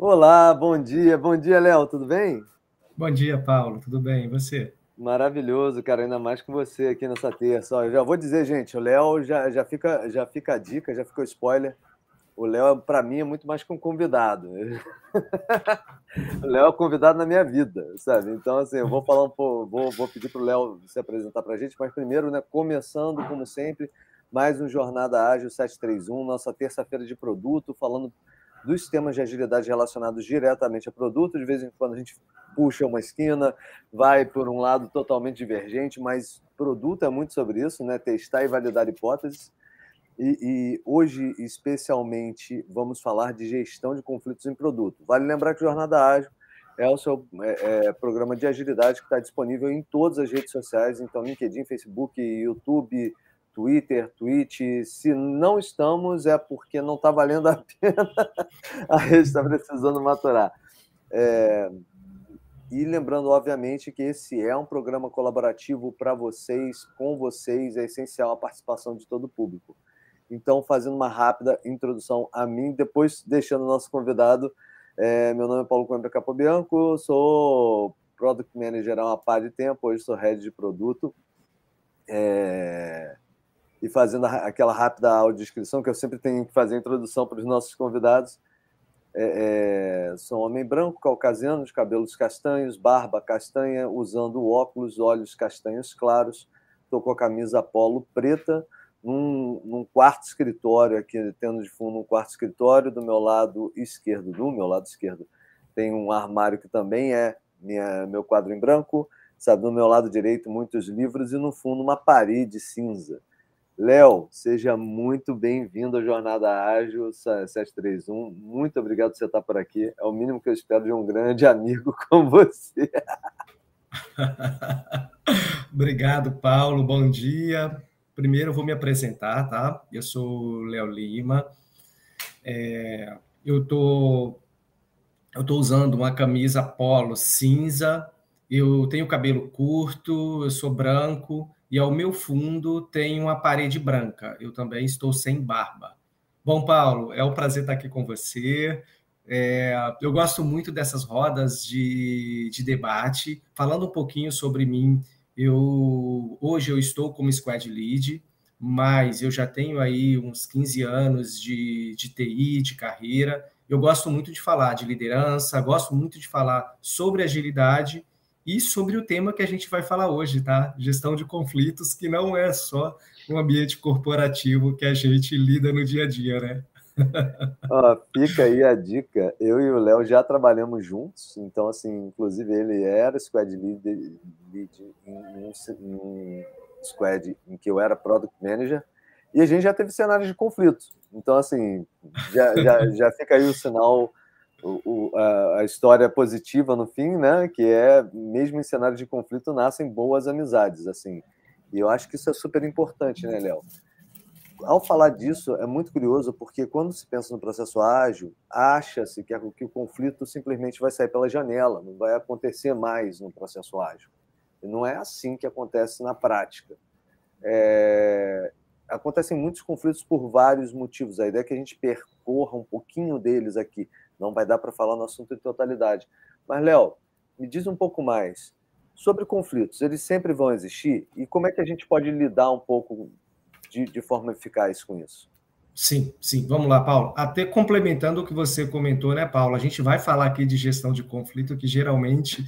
Olá, bom dia, bom dia, Léo, tudo bem? Bom dia, Paulo, tudo bem? E você? Maravilhoso, cara, ainda mais com você aqui nessa terça. Ó, eu já vou dizer, gente, o Léo já, já, fica, já fica a dica, já ficou spoiler. O Léo, para mim, é muito mais que um convidado. o Léo é convidado na minha vida, sabe? Então, assim, eu vou falar um pouco, vou, vou pedir para o Léo se apresentar para a gente, mas primeiro, né, começando, como sempre, mais um Jornada Ágil 731, nossa terça-feira de produto, falando dos temas de agilidade relacionados diretamente a produto. De vez em quando a gente puxa uma esquina, vai por um lado totalmente divergente, mas produto é muito sobre isso, né? Testar e validar hipóteses. E, e, hoje, especialmente, vamos falar de gestão de conflitos em produto. Vale lembrar que Jornada Ágil é o seu é, é, programa de agilidade que está disponível em todas as redes sociais, então LinkedIn, Facebook, YouTube, Twitter, Twitch. Se não estamos, é porque não está valendo a pena, a rede está precisando maturar. É... E lembrando, obviamente, que esse é um programa colaborativo para vocês, com vocês, é essencial a participação de todo o público. Então, fazendo uma rápida introdução a mim, depois deixando o nosso convidado. É, meu nome é Paulo Coimbra Capobianco, sou Product Manager há uma par de tempo, hoje sou Head de Produto. É e fazendo aquela rápida audiodescrição, que eu sempre tenho que fazer introdução para os nossos convidados. É, é, homem branco, caucasiano, de cabelos castanhos, barba castanha, usando óculos, olhos castanhos claros. Estou com a camisa polo preta, num, num, quarto escritório aqui, tendo de fundo um quarto escritório. Do meu lado esquerdo, do meu lado esquerdo, tem um armário que também é minha, meu quadro em branco. Sabe, do meu lado direito, muitos livros e no fundo uma parede cinza. Léo, seja muito bem-vindo à Jornada Ágil 731. Muito obrigado por você estar por aqui. É o mínimo que eu espero de um grande amigo como você. obrigado, Paulo. Bom dia. Primeiro, eu vou me apresentar, tá? Eu sou Léo Lima. É, eu tô, eu tô usando uma camisa polo cinza. Eu tenho cabelo curto, eu sou branco e ao meu fundo tem uma parede branca. Eu também estou sem barba. Bom, Paulo, é um prazer estar aqui com você. É, eu gosto muito dessas rodas de, de debate. Falando um pouquinho sobre mim, eu hoje eu estou como squad lead, mas eu já tenho aí uns 15 anos de, de TI, de carreira. Eu gosto muito de falar de liderança, gosto muito de falar sobre agilidade e sobre o tema que a gente vai falar hoje, tá? Gestão de conflitos, que não é só um ambiente corporativo que a gente lida no dia a dia, né? Ó, fica aí a dica. Eu e o Léo já trabalhamos juntos, então, assim, inclusive ele era squad lead, lead em, um, em um squad em que eu era product manager, e a gente já teve cenários de conflito. Então, assim, já, já, já fica aí o sinal o, a, a, história positiva no fim, né? Que é mesmo em cenário de conflito nascem boas amizades, assim. E eu acho que isso é super importante, né, Léo? Ao falar disso, é muito curioso porque quando se pensa no processo ágil, acha-se que, que o conflito simplesmente vai sair pela janela, não vai acontecer mais no processo ágil. E não é assim que acontece na prática. É... Acontecem muitos conflitos por vários motivos. A ideia é que a gente percorra um pouquinho deles aqui não vai dar para falar no assunto em totalidade. Mas, Léo, me diz um pouco mais sobre conflitos. Eles sempre vão existir? E como é que a gente pode lidar um pouco de, de forma eficaz com isso? Sim, sim. Vamos lá, Paulo. Até complementando o que você comentou, né, Paulo? A gente vai falar aqui de gestão de conflito, que geralmente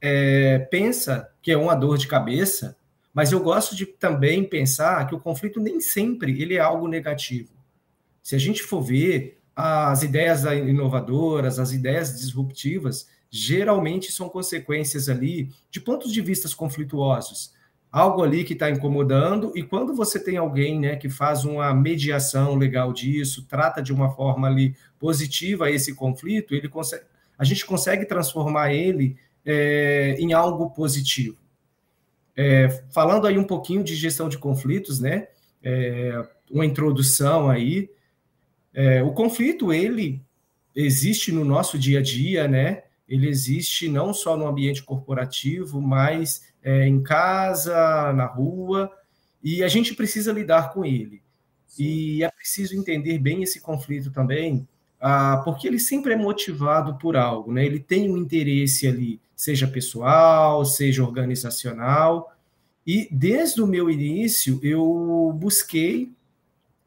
é, pensa que é uma dor de cabeça, mas eu gosto de também pensar que o conflito nem sempre ele é algo negativo. Se a gente for ver, as ideias inovadoras, as ideias disruptivas, geralmente são consequências ali de pontos de vista conflituosos. Algo ali que está incomodando, e quando você tem alguém né, que faz uma mediação legal disso, trata de uma forma ali positiva esse conflito, ele consegue, a gente consegue transformar ele é, em algo positivo. É, falando aí um pouquinho de gestão de conflitos, né? É, uma introdução aí, é, o conflito, ele existe no nosso dia a dia, né? Ele existe não só no ambiente corporativo, mas é, em casa, na rua, e a gente precisa lidar com ele. Sim. E é preciso entender bem esse conflito também, ah, porque ele sempre é motivado por algo, né? Ele tem um interesse ali, seja pessoal, seja organizacional. E desde o meu início eu busquei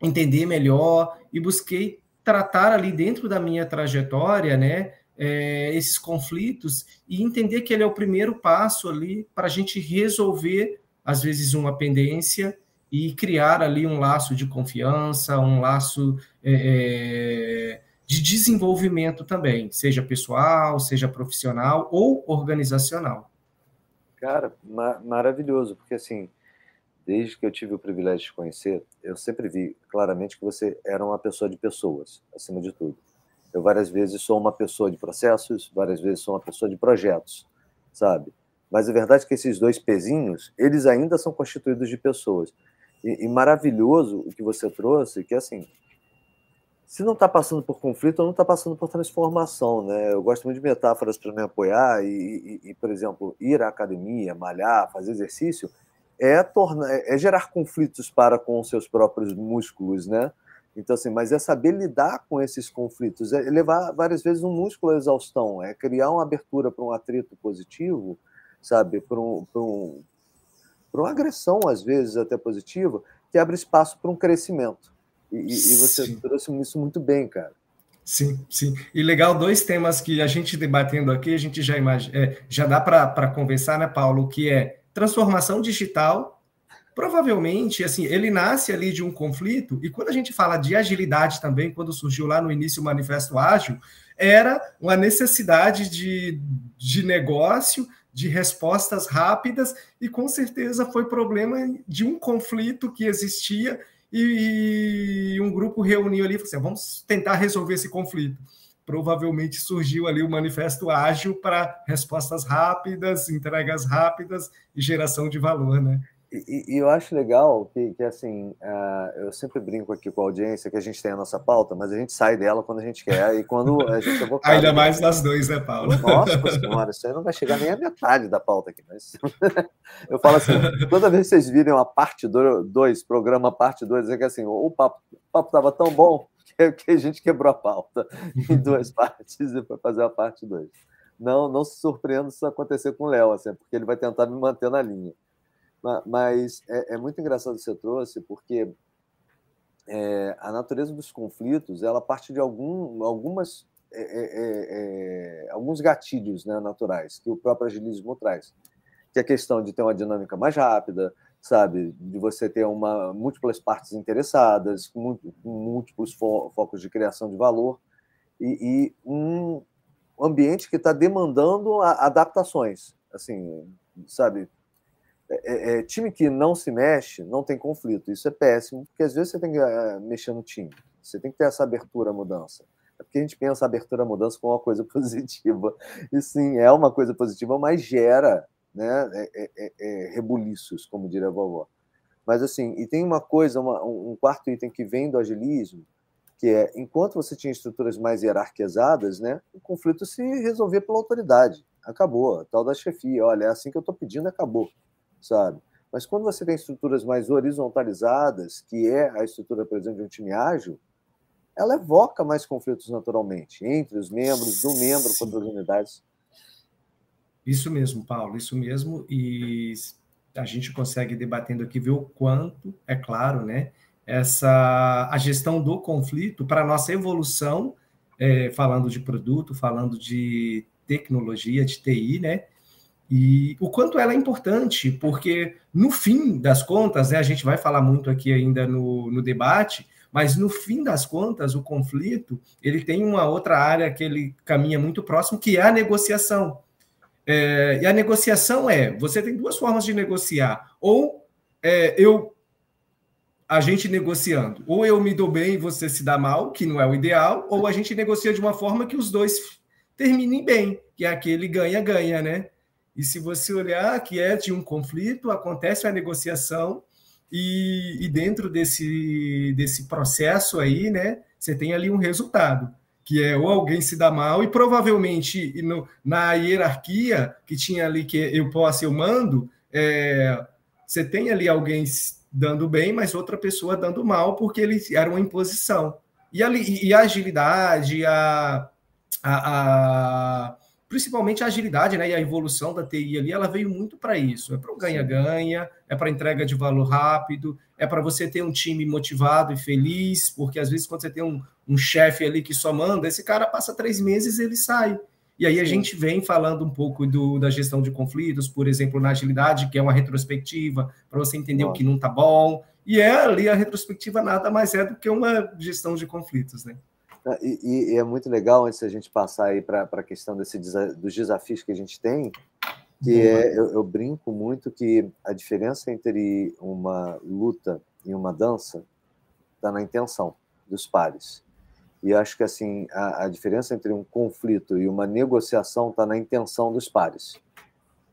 entender melhor e busquei tratar ali dentro da minha trajetória, né? É, esses conflitos e entender que ele é o primeiro passo ali para a gente resolver, às vezes, uma pendência e criar ali um laço de confiança, um laço é, é, de desenvolvimento também, seja pessoal, seja profissional ou organizacional. Cara, ma maravilhoso, porque assim, desde que eu tive o privilégio de conhecer, eu sempre vi claramente que você era uma pessoa de pessoas, acima de tudo. Eu várias vezes sou uma pessoa de processos, várias vezes sou uma pessoa de projetos, sabe? Mas a verdade é que esses dois pezinhos, eles ainda são constituídos de pessoas. E, e maravilhoso o que você trouxe, que assim, se não está passando por conflito, não está passando por transformação, né? Eu gosto muito de metáforas para me apoiar e, e, e, por exemplo, ir à academia, malhar, fazer exercício, é, tornar, é gerar conflitos para com seus próprios músculos, né? Então, assim, mas é saber lidar com esses conflitos, é levar várias vezes um músculo à exaustão, é criar uma abertura para um atrito positivo, sabe? Para um, um, para uma agressão, às vezes até positiva, que abre espaço para um crescimento. E, e você sim. trouxe isso muito bem, cara. Sim, sim. E legal, dois temas que a gente debatendo aqui, a gente já imagina, é, já dá para conversar, né, Paulo? Que é transformação digital. Provavelmente, assim, ele nasce ali de um conflito, e quando a gente fala de agilidade também, quando surgiu lá no início o Manifesto Ágil, era uma necessidade de, de negócio, de respostas rápidas, e com certeza foi problema de um conflito que existia e, um grupo reuniu ali e falou assim: vamos tentar resolver esse conflito. Provavelmente surgiu ali o manifesto ágil para respostas rápidas, entregas rápidas e geração de valor, né? E, e, eu acho legal que, que assim, uh, eu sempre brinco aqui com a audiência que a gente tem a nossa pauta, mas a gente sai dela quando a gente quer e quando a gente é vocado, Ainda mais nós dois, né, Paulo? Nossa senhora, isso aí não vai chegar nem a metade da pauta aqui. Mas eu falo assim, toda vez que vocês virem uma parte 2, programa parte 2, é que assim, o papo estava tão bom que, que, a gente quebrou a pauta em duas partes e foi fazer a parte 2. Não, não se surpreenda se isso acontecer com o Léo, assim, porque ele vai tentar me manter na linha. Mas é, é muito engraçado que você trouxe, porque é, a natureza dos conflitos ela parte de algum, algumas, é, é, é, é, alguns gatilhos né, naturais que o próprio agilismo traz. Que é a questão de ter uma dinâmica mais rápida, sabe? De você ter uma, múltiplas partes interessadas, múltiplos fo focos de criação de valor e, e um ambiente que está demandando adaptações, assim, sabe? É, é, é, time que não se mexe não tem conflito. Isso é péssimo, porque às vezes você tem que é, mexer no time. Você tem que ter essa abertura à mudança. É porque a gente pensa a abertura à mudança como uma coisa positiva. E sim, é uma coisa positiva, mas gera né, é, é, rebuliços, como diria a vovó. Mas assim, e tem uma coisa, uma, um quarto item que vem do agilismo, que é, enquanto você tinha estruturas mais hierarquizadas, né, o conflito se resolvia pela autoridade. Acabou, tal da chefia, olha, é assim que eu estou pedindo, acabou sabe? Mas quando você tem estruturas mais horizontalizadas, que é a estrutura, por exemplo, de um time ágil, ela evoca mais conflitos naturalmente entre os membros, do membro Sim. contra as unidades. Isso mesmo, Paulo, isso mesmo. E a gente consegue debatendo aqui ver o quanto, é claro, né? Essa a gestão do conflito para nossa evolução, é, falando de produto, falando de tecnologia, de TI, né? E o quanto ela é importante, porque no fim das contas, né, a gente vai falar muito aqui ainda no, no debate, mas no fim das contas, o conflito ele tem uma outra área que ele caminha muito próximo, que é a negociação. É, e a negociação é: você tem duas formas de negociar, ou é, eu a gente negociando, ou eu me dou bem e você se dá mal, que não é o ideal, ou a gente negocia de uma forma que os dois terminem bem, que é aquele ganha-ganha, né? E se você olhar que é de um conflito, acontece a negociação e, e, dentro desse, desse processo aí, né, você tem ali um resultado, que é ou alguém se dá mal e provavelmente no, na hierarquia que tinha ali que eu posso, eu mando, é, você tem ali alguém dando bem, mas outra pessoa dando mal, porque ele era uma imposição. E a, e a agilidade, a, a, a, principalmente a agilidade né, e a evolução da TI ali, ela veio muito para isso. É para o ganha-ganha, é para entrega de valor rápido, é para você ter um time motivado e feliz, porque às vezes quando você tem um, um chefe ali que só manda, esse cara passa três meses e ele sai. E aí a gente vem falando um pouco do, da gestão de conflitos, por exemplo, na agilidade, que é uma retrospectiva, para você entender bom. o que não está bom. E é ali a retrospectiva nada mais é do que uma gestão de conflitos, né? E, e é muito legal antes a gente passar aí para a questão desse, dos desafios que a gente tem, que é, eu, eu, brinco muito que a diferença entre uma luta e uma dança está na intenção dos pares. E acho que assim a, a diferença entre um conflito e uma negociação está na intenção dos pares.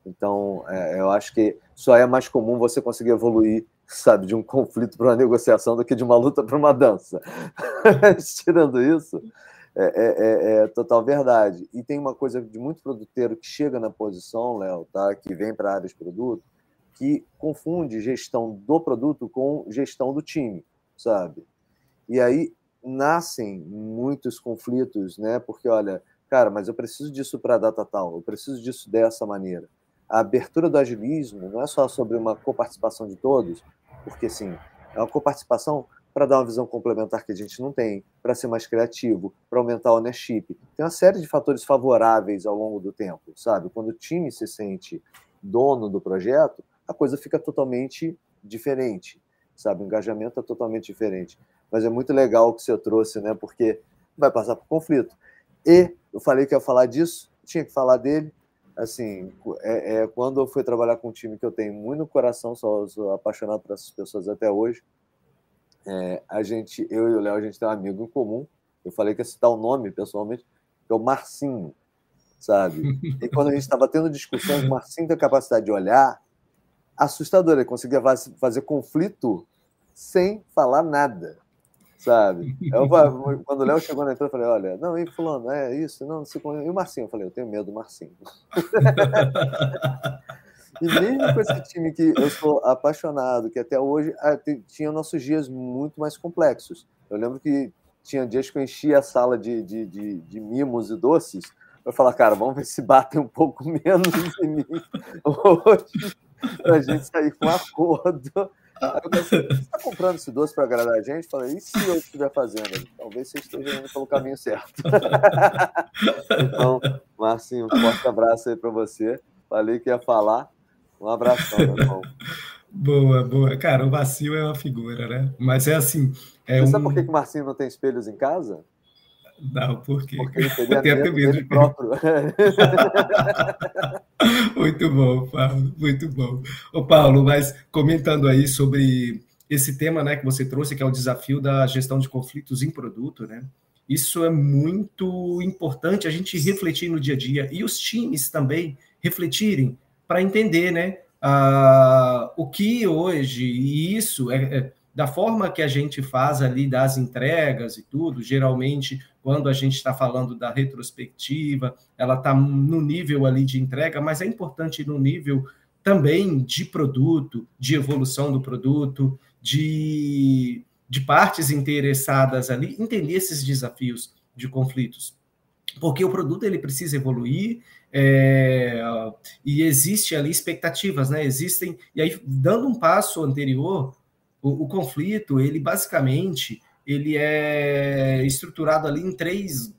Então, é, eu acho que só é mais comum você conseguir evoluir, sabe, de um conflito para uma negociação do que de uma luta para uma dança. Tirando isso, é, é, é, é, total verdade. E tem uma coisa de muito produteiro que chega na posição, Léo, tá? que vem para a área de produto, que confunde gestão do produto com gestão do time, sabe? E aí nascem muitos conflitos, né? Porque, olha, cara, mas eu preciso disso para a data tal, eu preciso disso dessa maneira. A abertura do agilismo não é só sobre uma coparticipação de todos, porque, sim, é uma coparticipação para dar uma visão complementar que a gente não tem, para ser mais criativo, para aumentar o ownership. Tem uma série de fatores favoráveis ao longo do tempo, sabe? Quando o time se sente dono do projeto, a coisa fica totalmente diferente, sabe? O engajamento é totalmente diferente mas é muito legal o que você trouxe, né? Porque vai passar por conflito. E eu falei que ia falar disso, tinha que falar dele. Assim, é, é quando eu fui trabalhar com um time que eu tenho muito no coração, sou, sou apaixonado por essas pessoas até hoje. É, a gente, eu e o Léo, a gente tem um amigo em comum. Eu falei que ia citar o nome pessoalmente, que é o Marcinho, sabe? E quando a gente estava tendo discussões, o Marcinho tem a capacidade de olhar assustador. Ele conseguia fazer conflito sem falar nada sabe? Eu, quando o Léo chegou na entrada, eu falei, olha, não, e fulano, é isso, não, não sei como... E o Marcinho? Eu falei, eu tenho medo do Marcinho. e mesmo com esse time que eu sou apaixonado, que até hoje ah, tinha nossos dias muito mais complexos. Eu lembro que tinha dias que eu enchia a sala de, de, de, de mimos e doces, eu falar, cara, vamos ver se batem um pouco menos em mim hoje, pra gente sair com um acordo Aí eu pensei, você está comprando esse doce para agradar a gente? Falei, e se eu estiver fazendo? Talvez você esteja indo pelo caminho certo. então, Marcinho, um forte abraço aí para você. Falei que ia falar. Um abração, meu irmão. Boa, boa. Cara, o Marcinho é uma figura, né? Mas é assim. É você um... sabe por que o Marcinho não tem espelhos em casa? Não, por quê? Porque ele teria medo dele próprio. muito bom, Paulo, muito bom. Ô, Paulo, mas comentando aí sobre esse tema né, que você trouxe, que é o desafio da gestão de conflitos em produto, né? Isso é muito importante a gente refletir no dia a dia e os times também refletirem para entender, né? Uh, o que hoje, e isso é, é da forma que a gente faz ali das entregas e tudo, geralmente, quando a gente está falando da retrospectiva, ela está no nível ali de entrega, mas é importante no nível também de produto, de evolução do produto, de, de partes interessadas ali, entender esses desafios de conflitos. Porque o produto ele precisa evoluir, é, e existe ali expectativas, né? Existem, e aí, dando um passo anterior, o, o, conflito, ele basicamente, ele é estruturado ali em três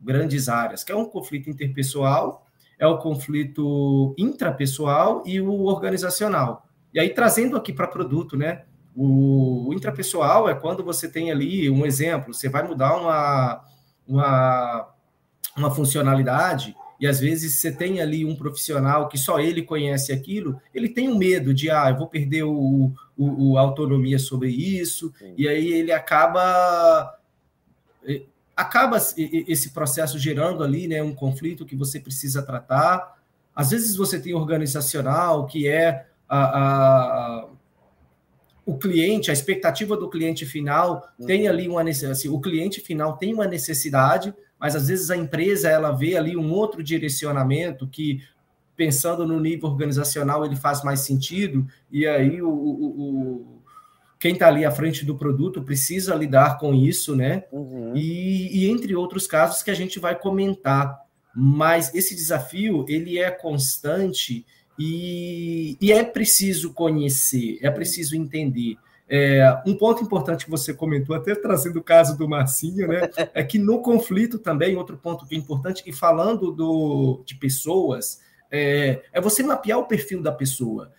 grandes áreas, que é um conflito interpessoal, é o conflito intrapessoal e o organizacional. E aí, trazendo aqui para produto, né? O, o intrapessoal é quando você tem ali um exemplo, você vai mudar uma, uma, uma funcionalidade e às vezes você tem ali um profissional que só ele conhece aquilo, ele tem um medo de, ah, eu vou perder o, o, o autonomia sobre isso, Sim. e aí ele acaba acaba esse processo gerando ali, né, um conflito que você precisa tratar. Às vezes você tem organizacional, que é a, a o cliente, a expectativa do cliente final uhum. tem ali uma necessidade, assim, o cliente final tem uma necessidade, mas às vezes a empresa ela vê ali um outro direcionamento que pensando no nível organizacional ele faz mais sentido e aí o, o, o quem está ali à frente do produto precisa lidar com isso, né? Uhum. E, e, entre outros casos que a gente vai comentar. Mas esse desafio ele é constante e, e é preciso conhecer, é preciso entender. É, um ponto importante que você comentou, até trazendo o caso do Marcinho, né? É que no conflito também, outro ponto que é importante, e falando do, de pessoas, é, é você mapear o perfil da pessoa.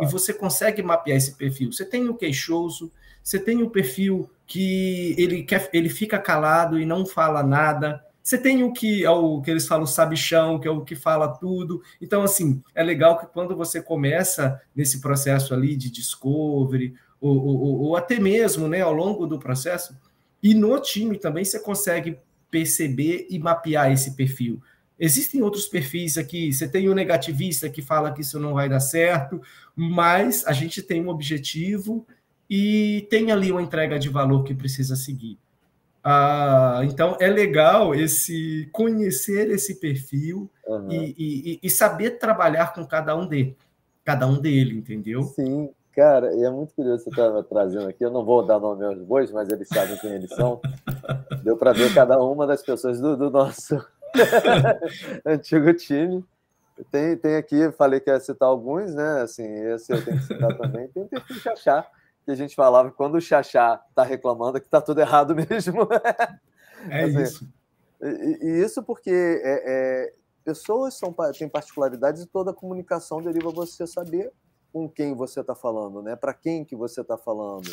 E você consegue mapear esse perfil. Você tem o queixoso, você tem o perfil que ele, quer, ele fica calado e não fala nada. Você tem o que é o que eles falam sabichão, que é o que fala tudo. Então, assim, é legal que quando você começa nesse processo ali de discovery, ou, ou, ou até mesmo né, ao longo do processo, e no time também você consegue perceber e mapear esse perfil. Existem outros perfis aqui. Você tem o negativista que fala que isso não vai dar certo, mas a gente tem um objetivo e tem ali uma entrega de valor que precisa seguir. Ah, então é legal esse conhecer esse perfil uhum. e, e, e, saber trabalhar com cada um dele, cada um dele, entendeu? Sim, cara, e é muito curioso você estar trazendo aqui. Eu não vou dar nome aos bois, mas eles sabem quem eles são. Deu para ver cada uma das pessoas do, do nosso antigo time. Tem, tem aqui, falei que ia citar alguns, né? Assim, esse eu tenho que citar também. Tem o perfil Xaxá, que a gente falava que quando o Xaxá está reclamando, que está tudo errado mesmo. É assim, isso. E, e, isso porque é, é, pessoas são, têm particularidades e toda a comunicação deriva você saber com quem você está falando, né? Para quem que você está falando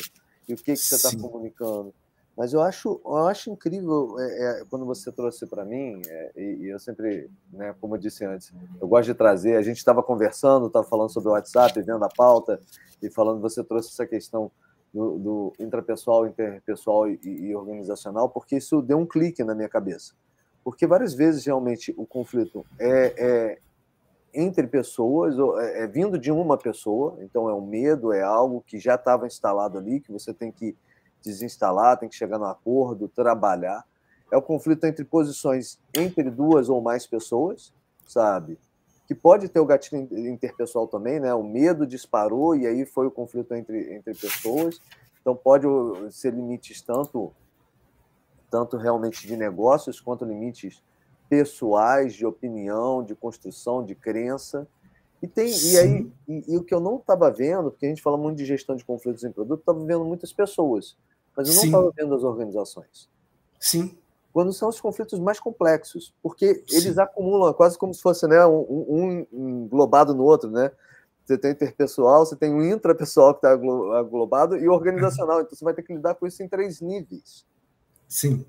e o que, que você está comunicando. Mas eu acho, eu acho incrível é, é, quando você trouxe para mim, é, e, e, eu sempre, né, como eu disse antes, eu gosto de trazer. A gente estava conversando, estava falando sobre o WhatsApp, vendo a pauta, e falando, você trouxe essa questão do, do intrapessoal, interpessoal e, e, organizacional, porque isso deu um clique na minha cabeça. Porque várias vezes realmente o conflito é, é entre pessoas, é, é vindo de uma pessoa, então é um medo, é algo que já estava instalado ali, que você tem que desinstalar, tem que chegar no acordo, trabalhar. É o conflito entre posições entre duas ou mais pessoas, sabe? Que pode ter o gatilho interpessoal também, né? O medo disparou e aí foi o conflito entre, entre pessoas. Então pode ser limites tanto tanto realmente de negócios quanto limites pessoais, de opinião, de construção, de crença. E tem e aí e, e o que eu não estava vendo, porque a gente fala muito de gestão de conflitos em produto, estava vendo muitas pessoas mas eu não estava vendo as organizações. Sim. Quando são os conflitos mais complexos, porque eles Sim. acumulam quase como se fosse né, um, um englobado no outro, né? Você tem interpessoal, você tem o intrapessoal que está aglobado e o organizacional. Então você vai ter que lidar com isso em três níveis. Sim.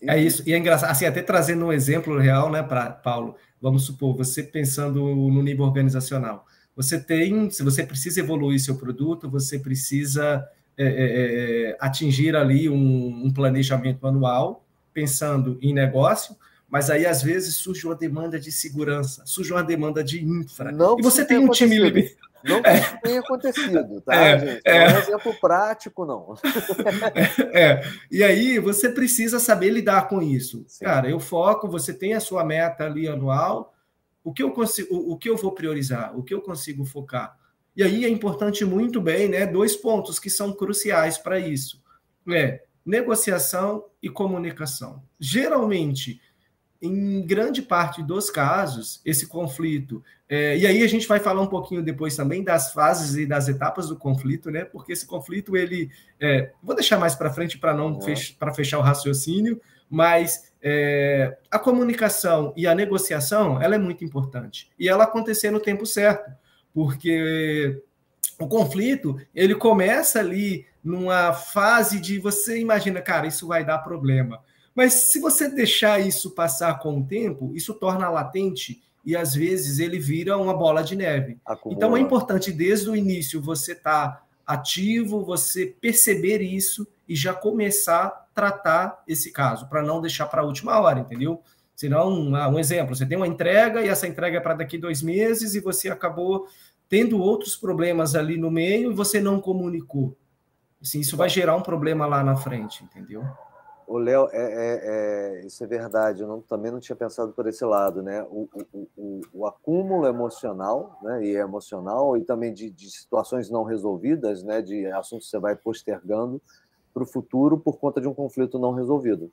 É isso. E é engraçado, assim, até trazendo um exemplo real, né, para Paulo. Vamos supor, você pensando no nível organizacional. Você tem, se você precisa evoluir seu produto, você precisa é, é, é, é, atingir ali um, um, planejamento anual, pensando em negócio, mas aí às vezes surge uma demanda de segurança, surge uma demanda de infra. Não e você tem um time limitado. Não que isso tenha acontecido, tá, é, gente? Não é, é um exemplo prático, não. É, e aí você precisa saber lidar com isso. Sim. Cara, eu foco, você tem a sua meta ali anual, o que eu consigo, o, o que eu vou priorizar, o que eu consigo focar. E aí é importante muito bem, né, dois pontos que são cruciais para isso. É negociação e comunicação. Geralmente, em grande parte dos casos, esse conflito. É, e aí a gente vai falar um pouquinho depois também das fases e das etapas do conflito, né? Porque esse conflito ele, é, vou deixar mais para frente para não fech para fechar o raciocínio, mas é, a comunicação e a negociação ela é muito importante e ela acontecer no tempo certo porque o conflito ele começa ali numa fase de você imagina, cara, isso vai dar problema. Mas se você deixar isso passar com o tempo, isso torna latente e às vezes ele vira uma bola de neve. Acumula. Então é importante desde o início você estar tá ativo, você perceber isso e já começar a tratar esse caso, para não deixar para a última hora, entendeu? Senão, um, um exemplo, você tem uma entrega e essa entrega é para daqui dois meses e você acabou tendo outros problemas ali no meio e você não comunicou. Assim, isso vai gerar um problema lá na frente, entendeu? O Léo, é, é, é, isso é verdade. Eu não, também não tinha pensado por esse lado, né? O, o, o, o acúmulo emocional, né? E emocional e também de, de, situações não resolvidas, né? De assuntos que você vai postergando para o futuro por conta de um conflito não resolvido.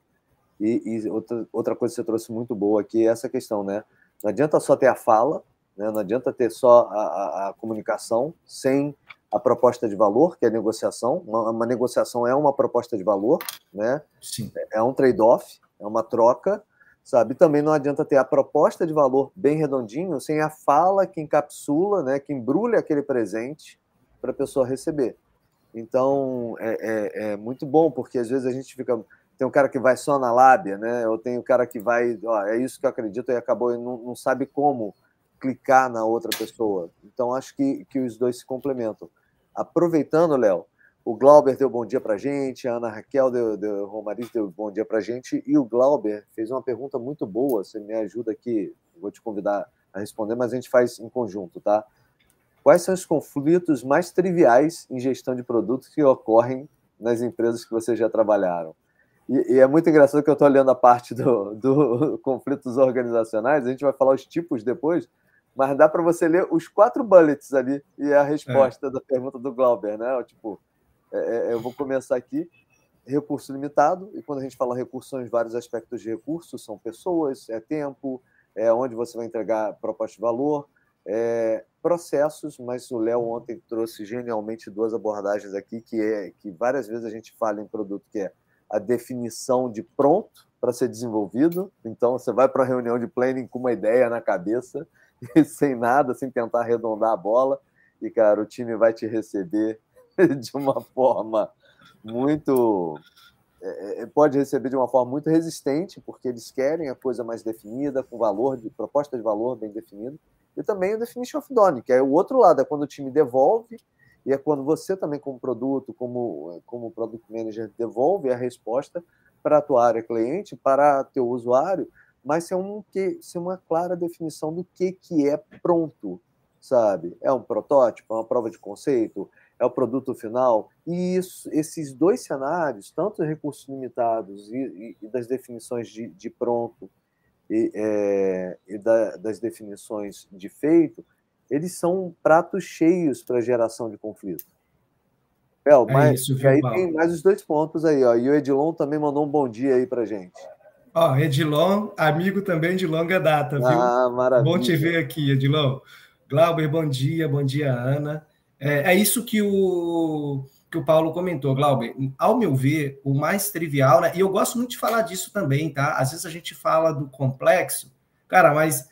E, e, outra, outra coisa que você trouxe muito boa aqui é essa questão, né? Não adianta só ter a fala, né? não adianta ter só a, a, a comunicação sem a proposta de valor, que é a negociação. Uma, uma, negociação é uma proposta de valor, né? Sim. É um trade-off, é uma troca, sabe? Também não adianta ter a proposta de valor bem redondinho sem a fala que encapsula, né? Que embrulha aquele presente para a pessoa receber. Então é, é, é, muito bom porque às vezes a gente fica tem um cara que vai só na lábia, né? Eu tenho um cara que vai, ó, é isso que eu acredito e acabou e não, não sabe como clicar na outra pessoa. Então acho que, que os dois se complementam. Aproveitando, Léo, o Glauber deu bom dia para gente, a Ana Raquel deu, deu Romariz deu bom dia para gente e o Glauber fez uma pergunta muito boa. Você me ajuda aqui, vou te convidar a responder, mas a gente faz em conjunto, tá? Quais são os conflitos mais triviais em gestão de produtos que ocorrem nas empresas que vocês já trabalharam? E, e é muito engraçado que eu estou olhando a parte do, do conflitos organizacionais, a gente vai falar os tipos depois, mas dá para você ler os quatro bullets ali e a resposta é. da pergunta do Glauber, né? Tipo, é, é, eu vou começar aqui. Recurso limitado, e quando a gente fala recurso, são vários aspectos de recurso, são pessoas, é tempo, é onde você vai entregar proposta de valor, é, processos, mas o Léo ontem trouxe genialmente duas abordagens aqui, que é que várias vezes a gente fala em produto, que é a definição de pronto para ser desenvolvido. Então, você vai para a reunião de planning com uma ideia na cabeça, sem nada, sem tentar arredondar a bola. E, cara, o time vai te receber de uma forma muito. É, é, pode receber de uma forma muito resistente, porque eles querem a coisa mais definida, com valor, de proposta de valor bem definido. E também o definition of done, que é o outro lado, é quando o time devolve, e é quando você também, como produto, como, como product manager, devolve a resposta para a tua área cliente, para teu usuário, mas ser, um, que, ser uma clara definição do que, que é pronto, sabe? É um protótipo, é uma prova de conceito, é o produto final. E isso, esses dois cenários, tanto os recursos limitados e, e, e das definições de, de pronto e, é, e da, das definições de feito, eles são pratos cheios para geração de conflito. É mas isso, aí tem mais os dois pontos aí, ó. E o Edilon também mandou um bom dia aí para gente. Ó, Edilon, amigo também de longa data, viu? Ah, maravilha. Bom te ver aqui, Edilon. Glauber, bom dia, bom dia, Ana. É, é, isso que o, que o Paulo comentou, Glauber. Ao meu ver, o mais trivial, né? E eu gosto muito de falar disso também, tá? Às vezes a gente fala do complexo, cara, mas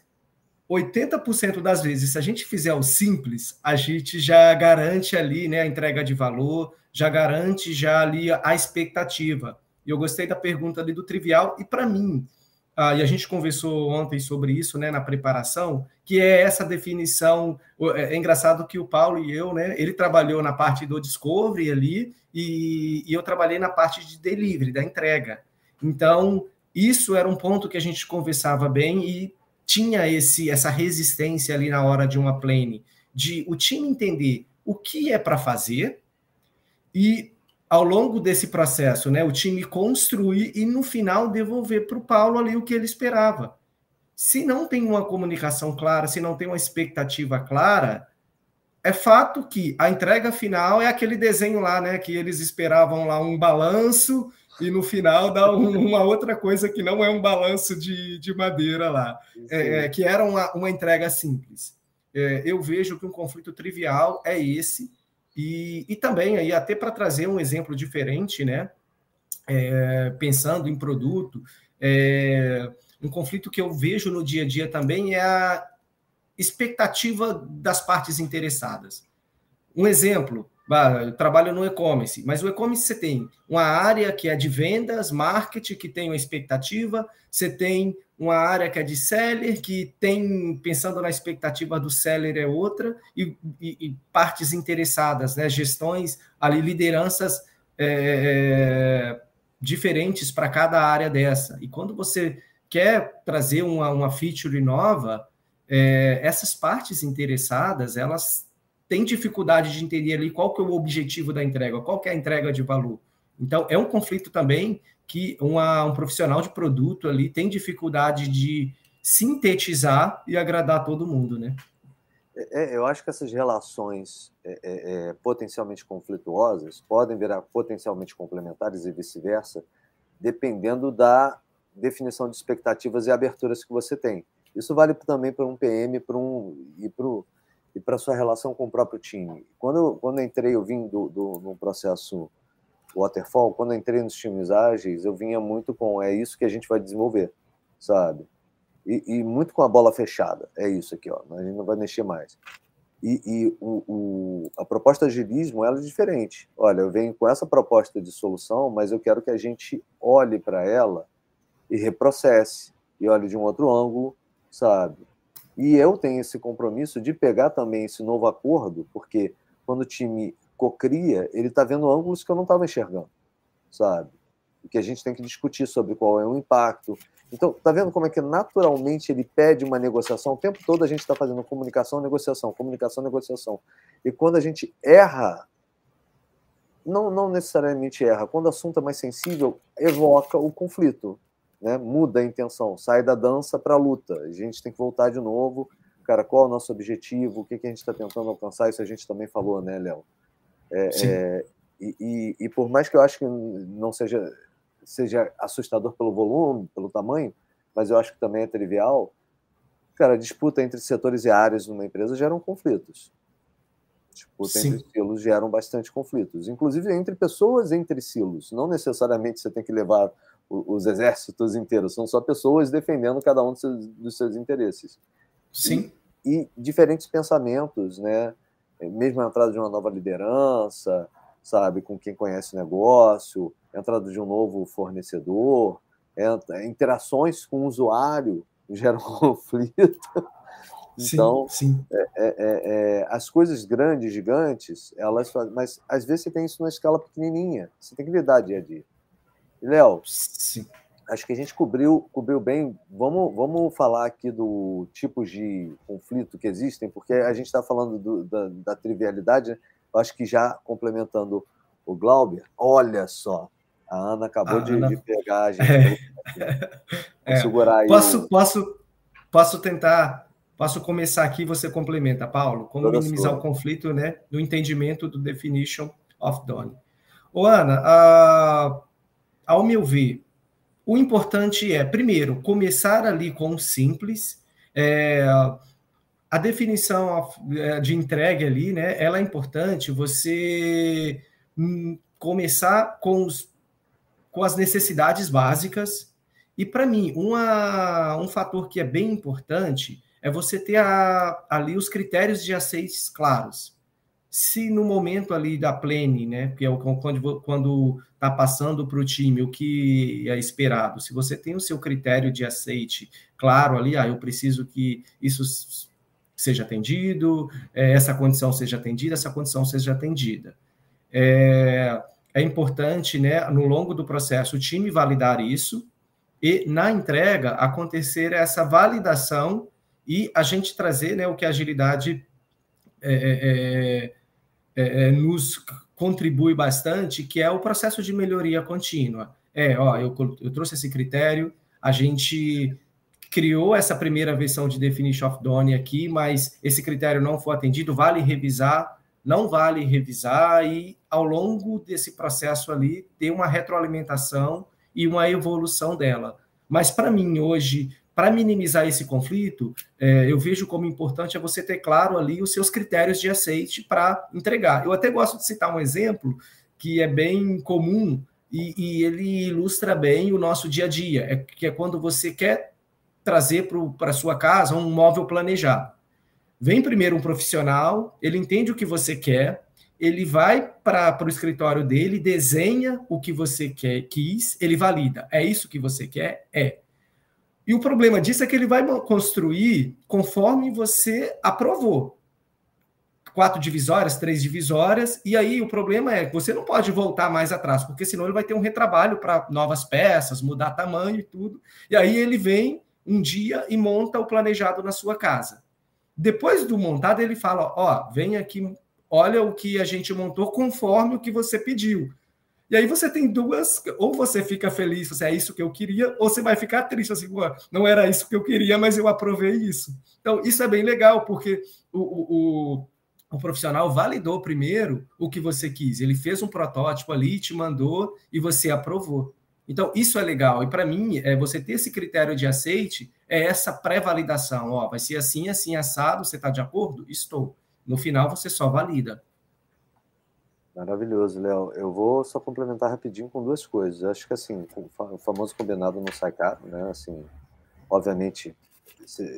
80% das vezes, se a gente fizer o simples, a gente já garante ali né, a entrega de valor, já garante já ali a expectativa. E eu gostei da pergunta ali do trivial, e para mim, ah, e a gente conversou ontem sobre isso né, na preparação, que é essa definição. É, é engraçado que o Paulo e eu, né, ele trabalhou na parte do discovery ali, e, e eu trabalhei na parte de delivery, da entrega. Então, isso era um ponto que a gente conversava bem e tinha esse essa resistência ali na hora de uma plane, de o time entender o que é para fazer e ao longo desse processo, né, o time construir e no final devolver para o Paulo ali o que ele esperava. Se não tem uma comunicação clara, se não tem uma expectativa clara, é fato que a entrega final é aquele desenho lá, né, que eles esperavam lá um balanço e no final dá um, uma outra coisa que não é um balanço de, de madeira lá, é, é, que era uma, uma entrega simples. É, eu vejo que um conflito trivial é esse, e, e também aí até para trazer um exemplo diferente, né? É, pensando em produto, é, um conflito que eu vejo no dia a dia também é a expectativa das partes interessadas. Um exemplo, eu trabalho no e-commerce, mas o e-commerce você tem uma área que é de vendas, marketing, que tem uma expectativa, você tem uma área que é de seller, que tem, pensando na expectativa do seller é outra, e, e, e partes interessadas, né? gestões, ali, lideranças é, diferentes para cada área dessa. E quando você quer trazer uma, uma feature nova, é, essas partes interessadas, elas tem dificuldade de entender ali qual que é o objetivo da entrega, qual que é a entrega de valor. Então, é um conflito também que uma, um profissional de produto ali tem dificuldade de sintetizar e agradar todo mundo, né? É, é, eu acho que essas relações é, é, é, potencialmente conflituosas podem virar potencialmente complementares e vice-versa, dependendo da definição de expectativas e aberturas que você tem. Isso vale também para um PM para um, e para e para sua relação com o próprio time. Quando, quando entrei, eu vim do, processo waterfall, quando entrei nos times ágeis, eu vinha muito com é isso que a gente vai desenvolver, sabe? E, e, muito com a bola fechada. É isso aqui, ó. A gente não vai mexer mais. E, e o, o, a proposta de agilismo ela é diferente. Olha, eu venho com essa proposta de solução, mas eu quero que a gente olhe para ela e reprocesse, e olhe de um outro ângulo, sabe? E eu tenho esse compromisso de pegar também esse novo acordo, porque quando o time cocria, ele está vendo ângulos que eu não estava enxergando, sabe? E que a gente tem que discutir sobre qual é o impacto, então, tá vendo como é que naturalmente ele pede uma negociação? O tempo todo a gente está fazendo comunicação, negociação, comunicação, negociação. E quando a gente erra, não, não necessariamente erra, quando o assunto é mais sensível, evoca o conflito, né? muda a intenção, sai da dança para a luta. A gente tem que voltar de novo. Cara, qual é o nosso objetivo? O que, que a gente está tentando alcançar? Isso a gente também falou, né, Léo? É, é, e, e, e por mais que eu acho que não seja seja assustador pelo volume, pelo tamanho, mas eu acho que também é trivial. Cara, a disputa entre setores e áreas numa empresa geram conflitos. Disputa Sim. entre silos geram bastante conflitos, inclusive entre pessoas entre silos. Não necessariamente você tem que levar os exércitos inteiros, são só pessoas defendendo cada um dos seus, dos seus interesses. Sim. E, e, diferentes pensamentos, né? Mesmo a entrada de uma nova liderança, sabe, com quem conhece o negócio, entrada de um novo fornecedor, interações com o usuário geram conflito. Então, sim, sim. É, é, é, é, as coisas grandes, gigantes, elas mas às vezes você tem isso numa escala pequenininha. Você tem que lidar dia a dia. Léo, acho que a gente cobriu, cobriu bem. Vamos, vamos falar aqui do tipos de conflito que existem, porque a gente está falando do, da, da, trivialidade. Né? Acho que já complementando o Glauber, olha só, a Ana acabou a de, Ana... de, pegar a gente. É. segurar aí. Posso, o... posso, posso tentar. Posso começar aqui você complementa, Paulo. Como Toda minimizar sua. o conflito né, no entendimento do definition of done. Ô, Ana, a, ao meu ver, o importante é, primeiro, começar ali com o simples. É, a definição é, de entrega ali, né? Ela é importante. Você hum, começar com os com as necessidades básicas. E para mim, uma, um fator que é bem importante é você ter a, ali os critérios de aceites claros. Se no momento ali da plane, né, que é quando quando está passando para o time o que é esperado, se você tem o seu critério de aceite claro ali, ah, eu preciso que isso seja atendido, é, essa condição seja atendida, essa condição seja atendida. É, é importante, né, no longo do processo, o time validar isso e na entrega acontecer essa validação e a gente trazer, né, o que a agilidade é, é, é, é nos contribui bastante, que é o processo de melhoria contínua. É, ó, eu, eu trouxe esse critério, a gente criou essa primeira versão de definition of done aqui, mas esse critério não foi atendido, vale revisar, não vale revisar e ao longo desse processo ali ter uma retroalimentação e uma evolução dela. Mas para mim hoje, para minimizar esse conflito, é, eu vejo como importante é você ter claro ali os seus critérios de aceite para entregar. Eu até gosto de citar um exemplo que é bem comum e, e ele ilustra bem o nosso dia a dia, é, que é quando você quer trazer para sua casa um móvel planejado. Vem primeiro um profissional, ele entende o que você quer, ele vai para o escritório dele, desenha o que você quer, quis, ele valida. É isso que você quer? É. E o problema disso é que ele vai construir conforme você aprovou. Quatro divisórias, três divisórias, e aí o problema é que você não pode voltar mais atrás, porque senão ele vai ter um retrabalho para novas peças, mudar tamanho e tudo. E aí ele vem um dia e monta o planejado na sua casa. Depois do montado, ele fala: Ó, vem aqui, olha o que a gente montou conforme o que você pediu. E aí você tem duas, ou você fica feliz, você é isso que eu queria, ou você vai ficar triste, assim, não era isso que eu queria, mas eu aprovei isso. Então, isso é bem legal, porque o, o, o profissional validou primeiro o que você quis. Ele fez um protótipo ali, te mandou e você aprovou. Então, isso é legal. E para mim, é, você ter esse critério de aceite é essa pré-validação. Ó, vai ser assim, assim, assado, você está de acordo? Estou. No final, você só valida. Maravilhoso, Léo. Eu vou só complementar rapidinho com duas coisas. Acho que assim, o famoso combinado não sai caro, né? Assim, obviamente,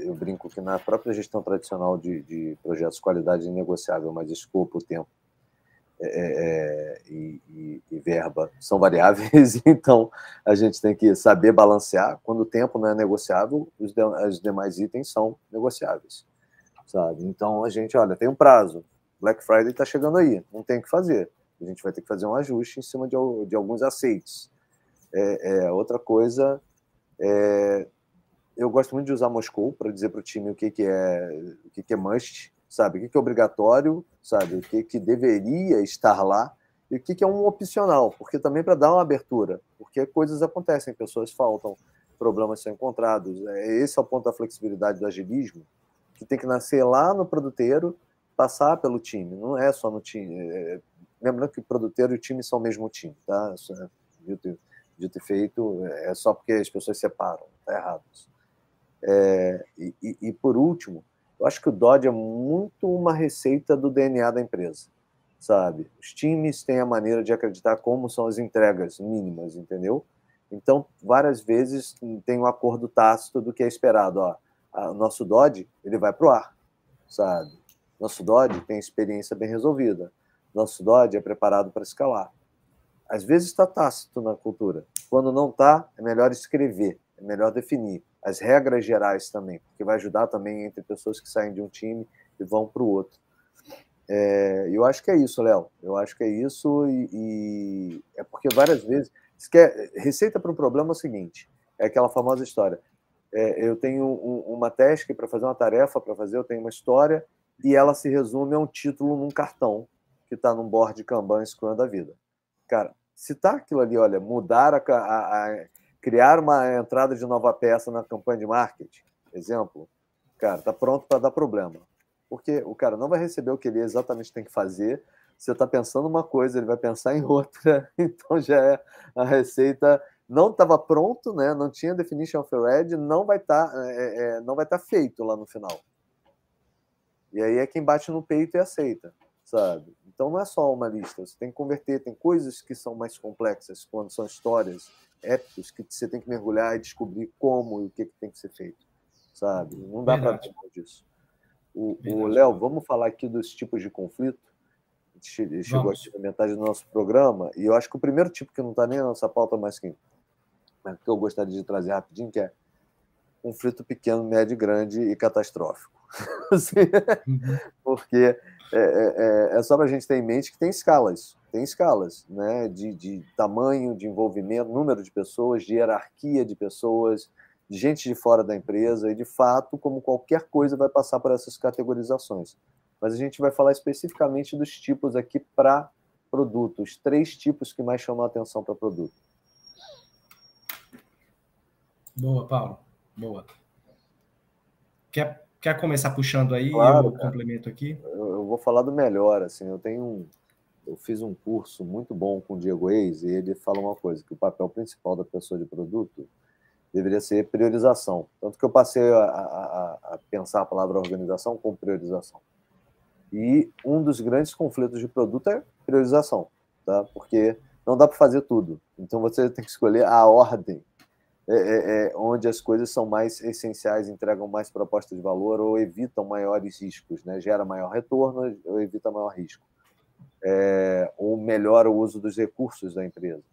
eu brinco que na própria gestão tradicional de, de projetos, qualidade negociável, mas escopo, tempo é, é, é e, e, e, verba são variáveis, então a gente tem que saber balancear. Quando o tempo não é negociável, os, de, os demais itens são negociáveis, sabe? Então a gente, olha, tem um prazo Black Friday está chegando aí, não tem o que fazer. A gente vai ter que fazer um ajuste em cima de, de alguns aceites. É, é, outra coisa, é, eu gosto muito de usar Moscou para dizer para o time o que, que é o que, que é must, sabe? O que, que é obrigatório, sabe? O que, que deveria estar lá e o que, que é um opcional, porque também para dar uma abertura, porque coisas acontecem, pessoas faltam, problemas são encontrados. É, esse é o ponto da flexibilidade do agilismo, que tem que nascer lá no produteiro passar pelo time, não é só no time. É, lembrando que o produtor e o time são o mesmo time, tá? Isso é, dito, dito e feito, é só porque as pessoas separam, tá errado isso. É, e, e, e, por último, eu acho que o Dodge é muito uma receita do DNA da empresa, sabe? Os times têm a maneira de acreditar como são as entregas mínimas, entendeu? Então, várias vezes tem um acordo tácito do que é esperado. Ó, o nosso Dodge ele vai para o ar, sabe? Nosso Dodge tem experiência bem resolvida. Nosso Dodge é preparado para escalar. Às vezes está tácito na cultura. Quando não está, é melhor escrever, é melhor definir. As regras gerais também, porque vai ajudar também entre pessoas que saem de um time e vão para o outro. É, eu acho que é isso, Léo. Eu acho que é isso e, e é porque várias vezes quer, receita para um problema é o seguinte: é aquela famosa história. É, eu tenho um, uma task para fazer uma tarefa para fazer, eu tenho uma história e ela se resume a um título num cartão que está num board Kanban Scrum da vida. Cara, se tá aquilo ali, olha, mudar a, a, a, criar uma entrada de nova peça na campanha de marketing, exemplo, cara, tá pronto para dar problema. Porque o cara não vai receber o que ele exatamente tem que fazer. Você está pensando uma coisa, ele vai pensar em outra. Então já é a receita não estava pronto, né? Não tinha definition of red, não vai estar, tá, é, é, não vai estar tá feito lá no final. E aí é quem bate no peito e aceita, sabe? Então não é só uma lista, você tem que converter, tem coisas que são mais complexas, quando são histórias, épicos, que você tem que mergulhar e descobrir como e o que, que tem que ser feito, sabe? Não dá para disso. O, o Léo, vamos falar aqui dos tipos de conflito? Chegou vamos. aqui na metade do nosso programa, e eu acho que o primeiro tipo que não está nem na nossa pauta, mas que, mas que eu gostaria de trazer rapidinho, que é conflito pequeno, médio, grande e catastrófico. Assim, uhum. Porque é, é, é, é só para a gente ter em mente que tem escalas, tem escalas né? de, de tamanho, de envolvimento, número de pessoas, de hierarquia de pessoas, de gente de fora da empresa, e de fato, como qualquer coisa, vai passar por essas categorizações. Mas a gente vai falar especificamente dos tipos aqui para produtos, três tipos que mais chamam a atenção para produto. Boa, Paulo. Boa. Quer, quer começar puxando aí claro, eu complemento aqui? Eu, vou falar do melhor, assim, eu tenho um, eu fiz um curso muito bom com o Diego Eis e ele fala uma coisa, que o papel principal da pessoa de produto deveria ser priorização. Tanto que eu passei a, a, a pensar a palavra organização com priorização. E um dos grandes conflitos de produto é priorização, tá? Porque não dá para fazer tudo. Então você tem que escolher a ordem é, é, é, onde as coisas são mais essenciais, entregam mais proposta de valor ou evitam maiores riscos, né? gera maior retorno ou evita maior risco, é, ou melhora o uso dos recursos da empresa.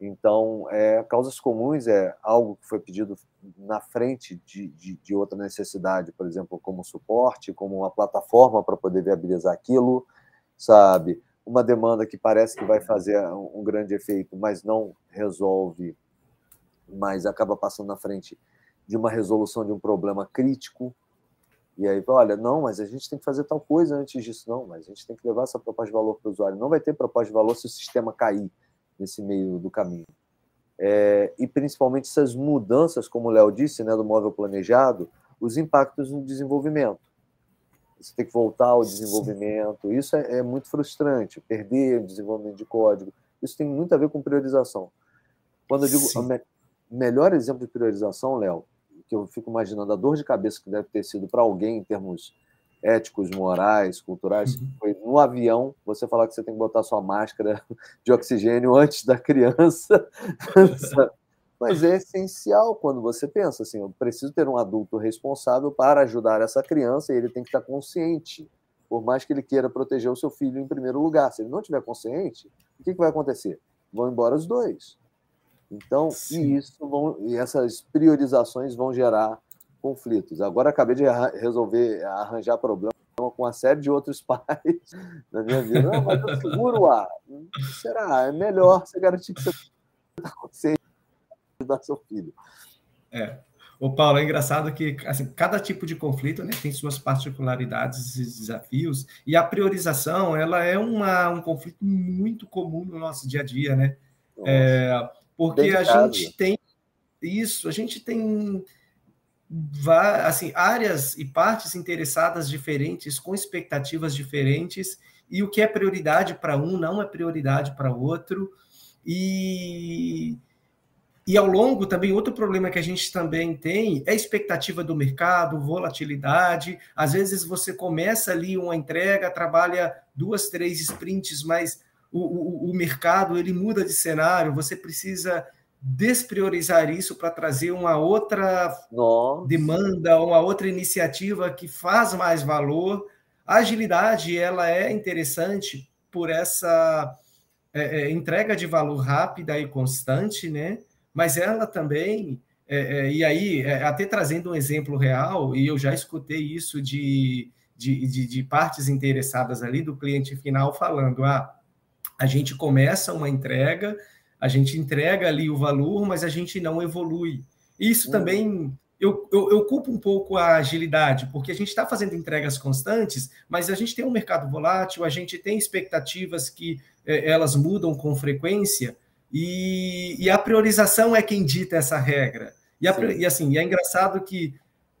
Então, é, causas comuns é algo que foi pedido na frente de, de, de outra necessidade, por exemplo, como suporte, como uma plataforma para poder viabilizar aquilo, sabe? Uma demanda que parece que vai fazer um grande efeito, mas não resolve mas acaba passando na frente de uma resolução de um problema crítico. E aí, olha, não, mas a gente tem que fazer tal coisa antes disso. Não, mas a gente tem que levar essa proposta de valor para o usuário. Não vai ter proposta de valor se o sistema cair. nesse meio do caminho. É, e principalmente essas mudanças, como o Léo disse, né, do móvel planejado, os impactos no desenvolvimento. Você tem que voltar ao desenvolvimento. Isso é, é muito frustrante, perder o desenvolvimento de código. Isso tem muito a ver com priorização. Quando eu digo melhor exemplo de priorização, Léo, que eu fico imaginando a dor de cabeça que deve ter sido para alguém em termos éticos, morais, culturais, uhum. foi no avião você falar que você tem que botar sua máscara de oxigênio antes da criança. Mas é essencial quando você pensa assim, eu preciso ter um adulto responsável para ajudar essa criança e ele tem que estar consciente, por mais que ele queira proteger o seu filho em primeiro lugar. Se ele não tiver consciente, o que, que vai acontecer? Vão embora os dois. Então, e isso vão, e essas priorizações vão gerar conflitos. Agora acabei de resolver arranjar problema com uma série de outros pais na minha vida. Não, mas eu seguro ar. Será? É melhor você garantir que você está consciente ajudar seu filho. É. O Paulo, é engraçado que assim, cada tipo de conflito né, tem suas particularidades e desafios, e a priorização ela é uma, um conflito muito comum no nosso dia a dia, né? É, porque a gente tem isso, a gente tem assim, áreas e partes interessadas diferentes, com expectativas diferentes, e o que é prioridade para um não é prioridade para outro. E, e ao longo também, outro problema que a gente também tem é a expectativa do mercado, volatilidade. Às vezes você começa ali uma entrega, trabalha duas, três sprints, mas o, o, o mercado ele muda de cenário, você precisa despriorizar isso para trazer uma outra Nossa. demanda, uma outra iniciativa que faz mais valor. A agilidade ela é interessante por essa é, é, entrega de valor rápida e constante, né? Mas ela também é, é e aí é, até trazendo um exemplo real e eu já escutei isso de, de, de, de partes interessadas ali do cliente final falando, ah, a gente começa uma entrega a gente entrega ali o valor, mas a gente não evolui. Isso uhum. também eu, eu, eu, culpo um pouco a agilidade, porque a gente está fazendo entregas constantes, mas a gente tem um mercado volátil, a gente tem expectativas que é, elas mudam com frequência, e, e, a priorização é quem dita essa regra. E, a, e assim, é engraçado que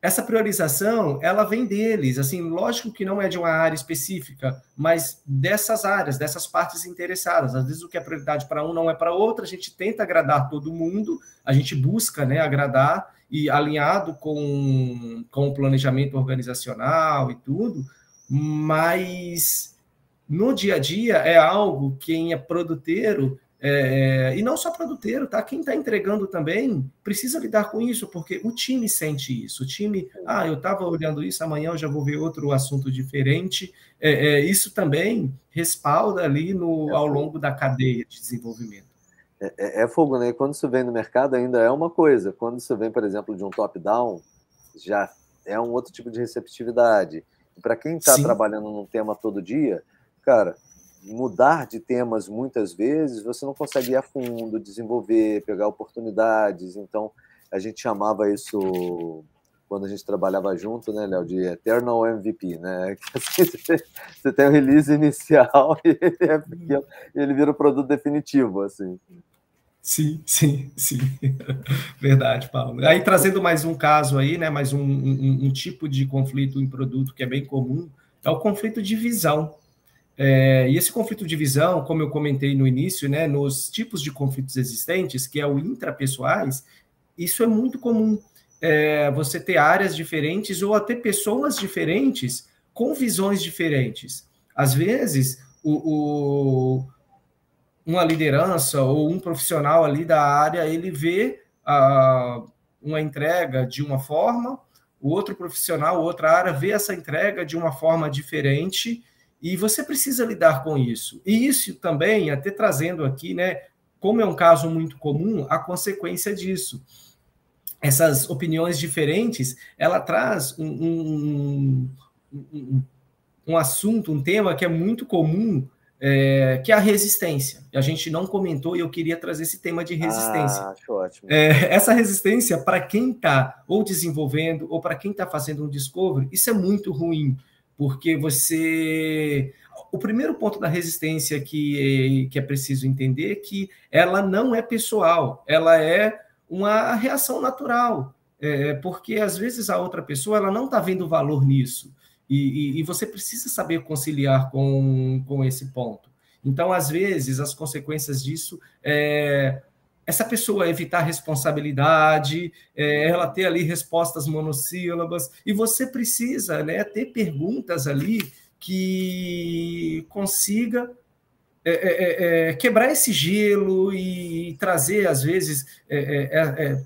essa priorização ela vem deles, assim, lógico que não é de uma área específica, mas dessas áreas, dessas partes interessadas. Às vezes o que é prioridade para um não é para outro, a gente tenta agradar todo mundo, a gente busca, né, agradar e alinhado com, com o planejamento organizacional e tudo, mas no dia a dia é algo quem é produteiro é, é, e não só produteiro, tá? Quem está entregando também precisa lidar com isso, porque o time sente isso. O time, ah, eu estava olhando isso, amanhã eu já vou ver outro assunto diferente. É, é isso também respalda ali no, ao longo da cadeia de desenvolvimento. É, é, é, fogo, né? Quando você vem no mercado ainda é uma coisa. Quando você vem, por exemplo, de um top-down, já é um outro tipo de receptividade. Para quem está trabalhando num tema todo dia, cara, mudar de temas muitas vezes, você não consegue ir a fundo, desenvolver, pegar oportunidades. Então, a gente chamava isso, quando a gente trabalhava junto, né, Léo, de Eternal MVP, né? Assim, você tem o release inicial e ele, é pequeno, e ele vira o produto definitivo, assim. Sim, sim, sim. Verdade, Paulo. Aí trazendo mais um caso aí, né? Mais um, um, um tipo de conflito em produto que é bem comum, é o conflito de visão. É, e esse conflito de visão, como eu comentei no início, né, nos tipos de conflitos existentes, que é o intrapessoais, isso é muito comum. É, você ter áreas diferentes ou até pessoas diferentes com visões diferentes. Às vezes, o, o, uma liderança ou um profissional ali da área, ele vê a, uma entrega de uma forma, o outro profissional, outra área, vê essa entrega de uma forma diferente, e você precisa lidar com isso. E isso também, até trazendo aqui, né, como é um caso muito comum, a consequência disso. Essas opiniões diferentes, ela traz um, um, um, um assunto, um tema que é muito comum, é, que é a resistência. A gente não comentou e eu queria trazer esse tema de resistência. Ah, acho ótimo. É, essa resistência, para quem está ou desenvolvendo ou para quem está fazendo um discovery, isso é muito ruim porque você. o primeiro ponto da resistência que, que é preciso entender é que ela não é pessoal, ela é uma reação natural, é, porque às vezes a outra pessoa ela não está vendo valor nisso, e, e, e, você precisa saber conciliar com, com esse ponto. Então, às vezes, as consequências disso é essa pessoa evitar responsabilidade, é, ela ter ali respostas monossílabas, e você precisa né, ter perguntas ali que consiga é, é, é, é quebrar esse gelo e trazer, às vezes, é,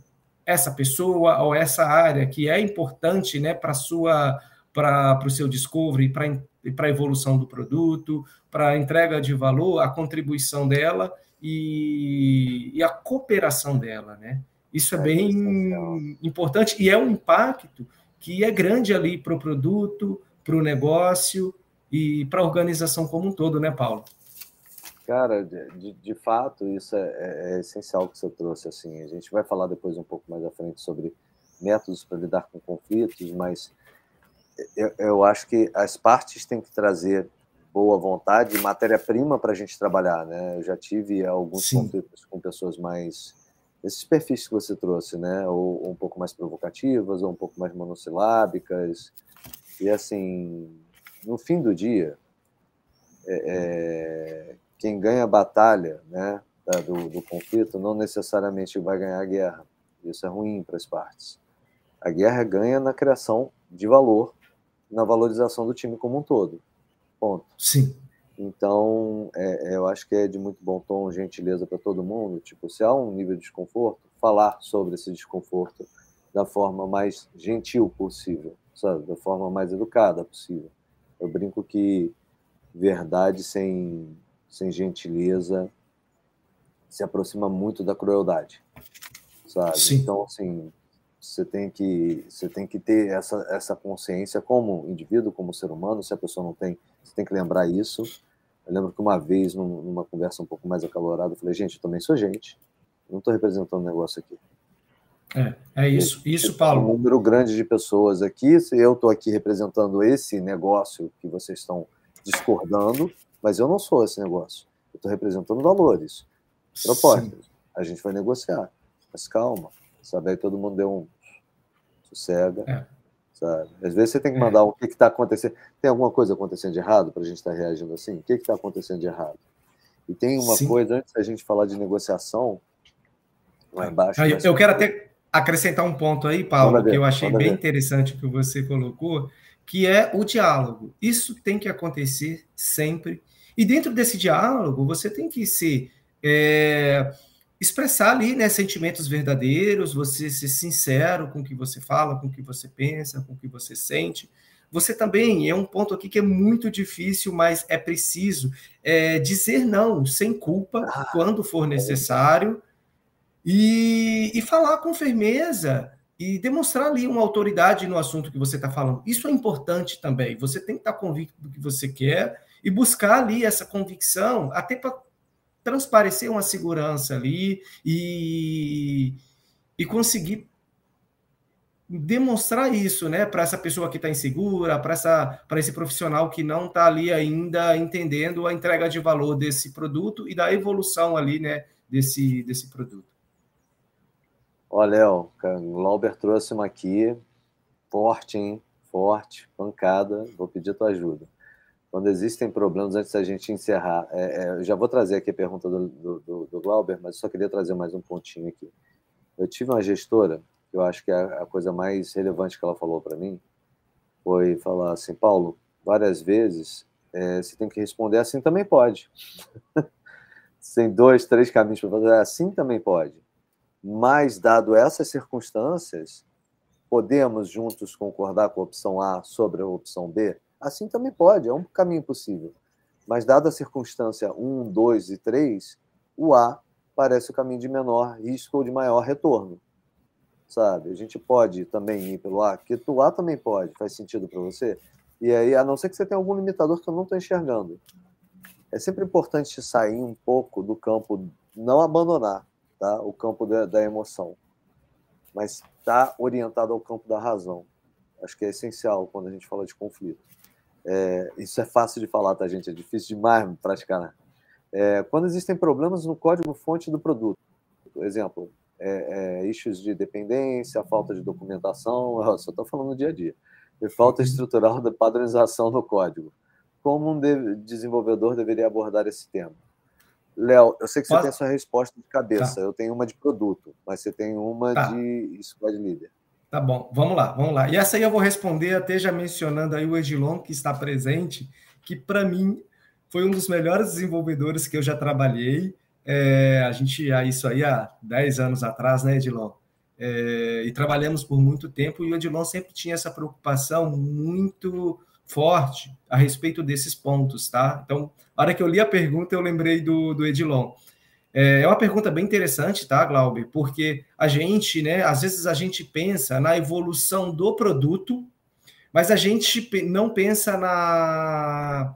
essa pessoa ou essa área que é importante né, para sua para o seu discovery, para a evolução do produto, para a entrega de valor, a contribuição dela e, e a cooperação dela, né? Isso é, é bem importante e é um impacto que é grande ali para o produto, para o negócio e para a organização como um todo, né, Paulo? Cara, de, de fato, isso é, é, é essencial que você trouxe. Assim, a gente vai falar depois um pouco mais à frente sobre métodos para lidar com conflitos, mas eu, eu acho que as partes têm que trazer boa vontade e matéria-prima para a gente trabalhar, né? Eu já tive alguns Sim. conflitos com pessoas mais esses perfis que você trouxe, né? Ou, ou, um pouco mais provocativas, ou um pouco mais monossilábicas. E assim, no fim do dia, é, é, quem ganha a batalha, né, da, do, do conflito, não necessariamente vai ganhar a guerra. Isso é ruim para as partes. A guerra ganha na criação de valor, na valorização do time como um todo. Ponto. Sim. Então, é, é, eu acho que é de muito bom tom, gentileza para todo mundo. Tipo, se há um nível de desconforto, falar sobre esse desconforto da forma mais gentil possível, sabe? Da forma mais educada possível. Eu brinco que verdade sem, sem gentileza se aproxima muito da crueldade, sabe? Sim. Então, assim, você tem que você tem que ter essa essa consciência como indivíduo, como ser humano. Se a pessoa não tem, você tem que lembrar isso. Eu lembro que uma vez, numa conversa um pouco mais acalorada, eu falei: gente, eu também sou gente. Eu não estou representando o negócio aqui. É, é isso, isso, Paulo. Um número grande de pessoas aqui. Eu estou aqui representando esse negócio que vocês estão discordando, mas eu não sou esse negócio. Eu estou representando valores, propostas. Sim. A gente vai negociar, mas calma sabe? Aí todo mundo deu um sossega, é. sabe? Às vezes você tem que mandar é. o que está acontecendo. Tem alguma coisa acontecendo de errado para a gente estar tá reagindo assim? O que está acontecendo de errado? E tem uma Sim. coisa, antes da gente falar de negociação, lá embaixo. Eu, eu quero até acrescentar um ponto aí, Paulo, que eu achei bem ver. interessante que você colocou, que é o diálogo. Isso tem que acontecer sempre. E dentro desse diálogo, você tem que ser. É, expressar ali né, sentimentos verdadeiros, você ser sincero com o que você fala, com o que você pensa, com o que você sente. Você também, é um ponto aqui que é muito difícil, mas é preciso é, dizer não, sem culpa, ah, quando for necessário, e, e falar com firmeza e demonstrar ali uma autoridade no assunto que você está falando. Isso é importante também. Você tem que estar convicto do que você quer e buscar ali essa convicção, até para transparecer uma segurança ali e, e conseguir demonstrar isso, né, para essa pessoa que está insegura, para essa para esse profissional que não está ali ainda entendendo a entrega de valor desse produto e da evolução ali, né, desse desse produto. Ó, Léo, o Lauber trouxe uma aqui forte, hein? Forte, pancada. Vou pedir tua ajuda quando existem problemas, antes da gente encerrar, é, é, já vou trazer aqui a pergunta do, do, do Glauber, mas só queria trazer mais um pontinho aqui. Eu tive uma gestora, que eu acho que é a coisa mais relevante que ela falou para mim, foi falar assim, Paulo, várias vezes é, você tem que responder assim também pode. Tem dois, três caminhos para fazer, assim também pode. Mas, dado essas circunstâncias, podemos juntos concordar com a opção A sobre a opção B? Assim também pode, é um caminho possível. Mas, dada a circunstância 1, 2 e 3, o A parece o caminho de menor risco ou de maior retorno. Sabe? A gente pode também ir pelo A, que o A também pode, faz sentido para você. E aí, a não ser que você tenha algum limitador que eu não estou enxergando. É sempre importante sair um pouco do campo, não abandonar tá? o campo da, da emoção, mas estar tá orientado ao campo da razão. Acho que é essencial quando a gente fala de conflito. É, isso é fácil de falar, tá, gente? É difícil demais praticar. Né? É, quando existem problemas no código-fonte do produto, por exemplo, é, é, issues de dependência, falta de documentação, eu só estou falando no dia a dia, e falta estrutural da padronização do código. Como um de desenvolvedor deveria abordar esse tema? Léo, eu sei que você Posso? tem a sua resposta de cabeça, tá. eu tenho uma de produto, mas você tem uma tá. de squad leader. Tá bom, vamos lá, vamos lá. E essa aí eu vou responder até já mencionando aí o Edilon, que está presente, que para mim foi um dos melhores desenvolvedores que eu já trabalhei. É, a gente, isso aí há 10 anos atrás, né, Edilon? É, e trabalhamos por muito tempo, e o Edilon sempre tinha essa preocupação muito forte a respeito desses pontos, tá? Então, a hora que eu li a pergunta, eu lembrei do, do Edilon. É, é uma pergunta bem interessante, tá, Glaube? Porque a gente, né, às vezes a gente pensa na evolução do produto, mas a gente não pensa na,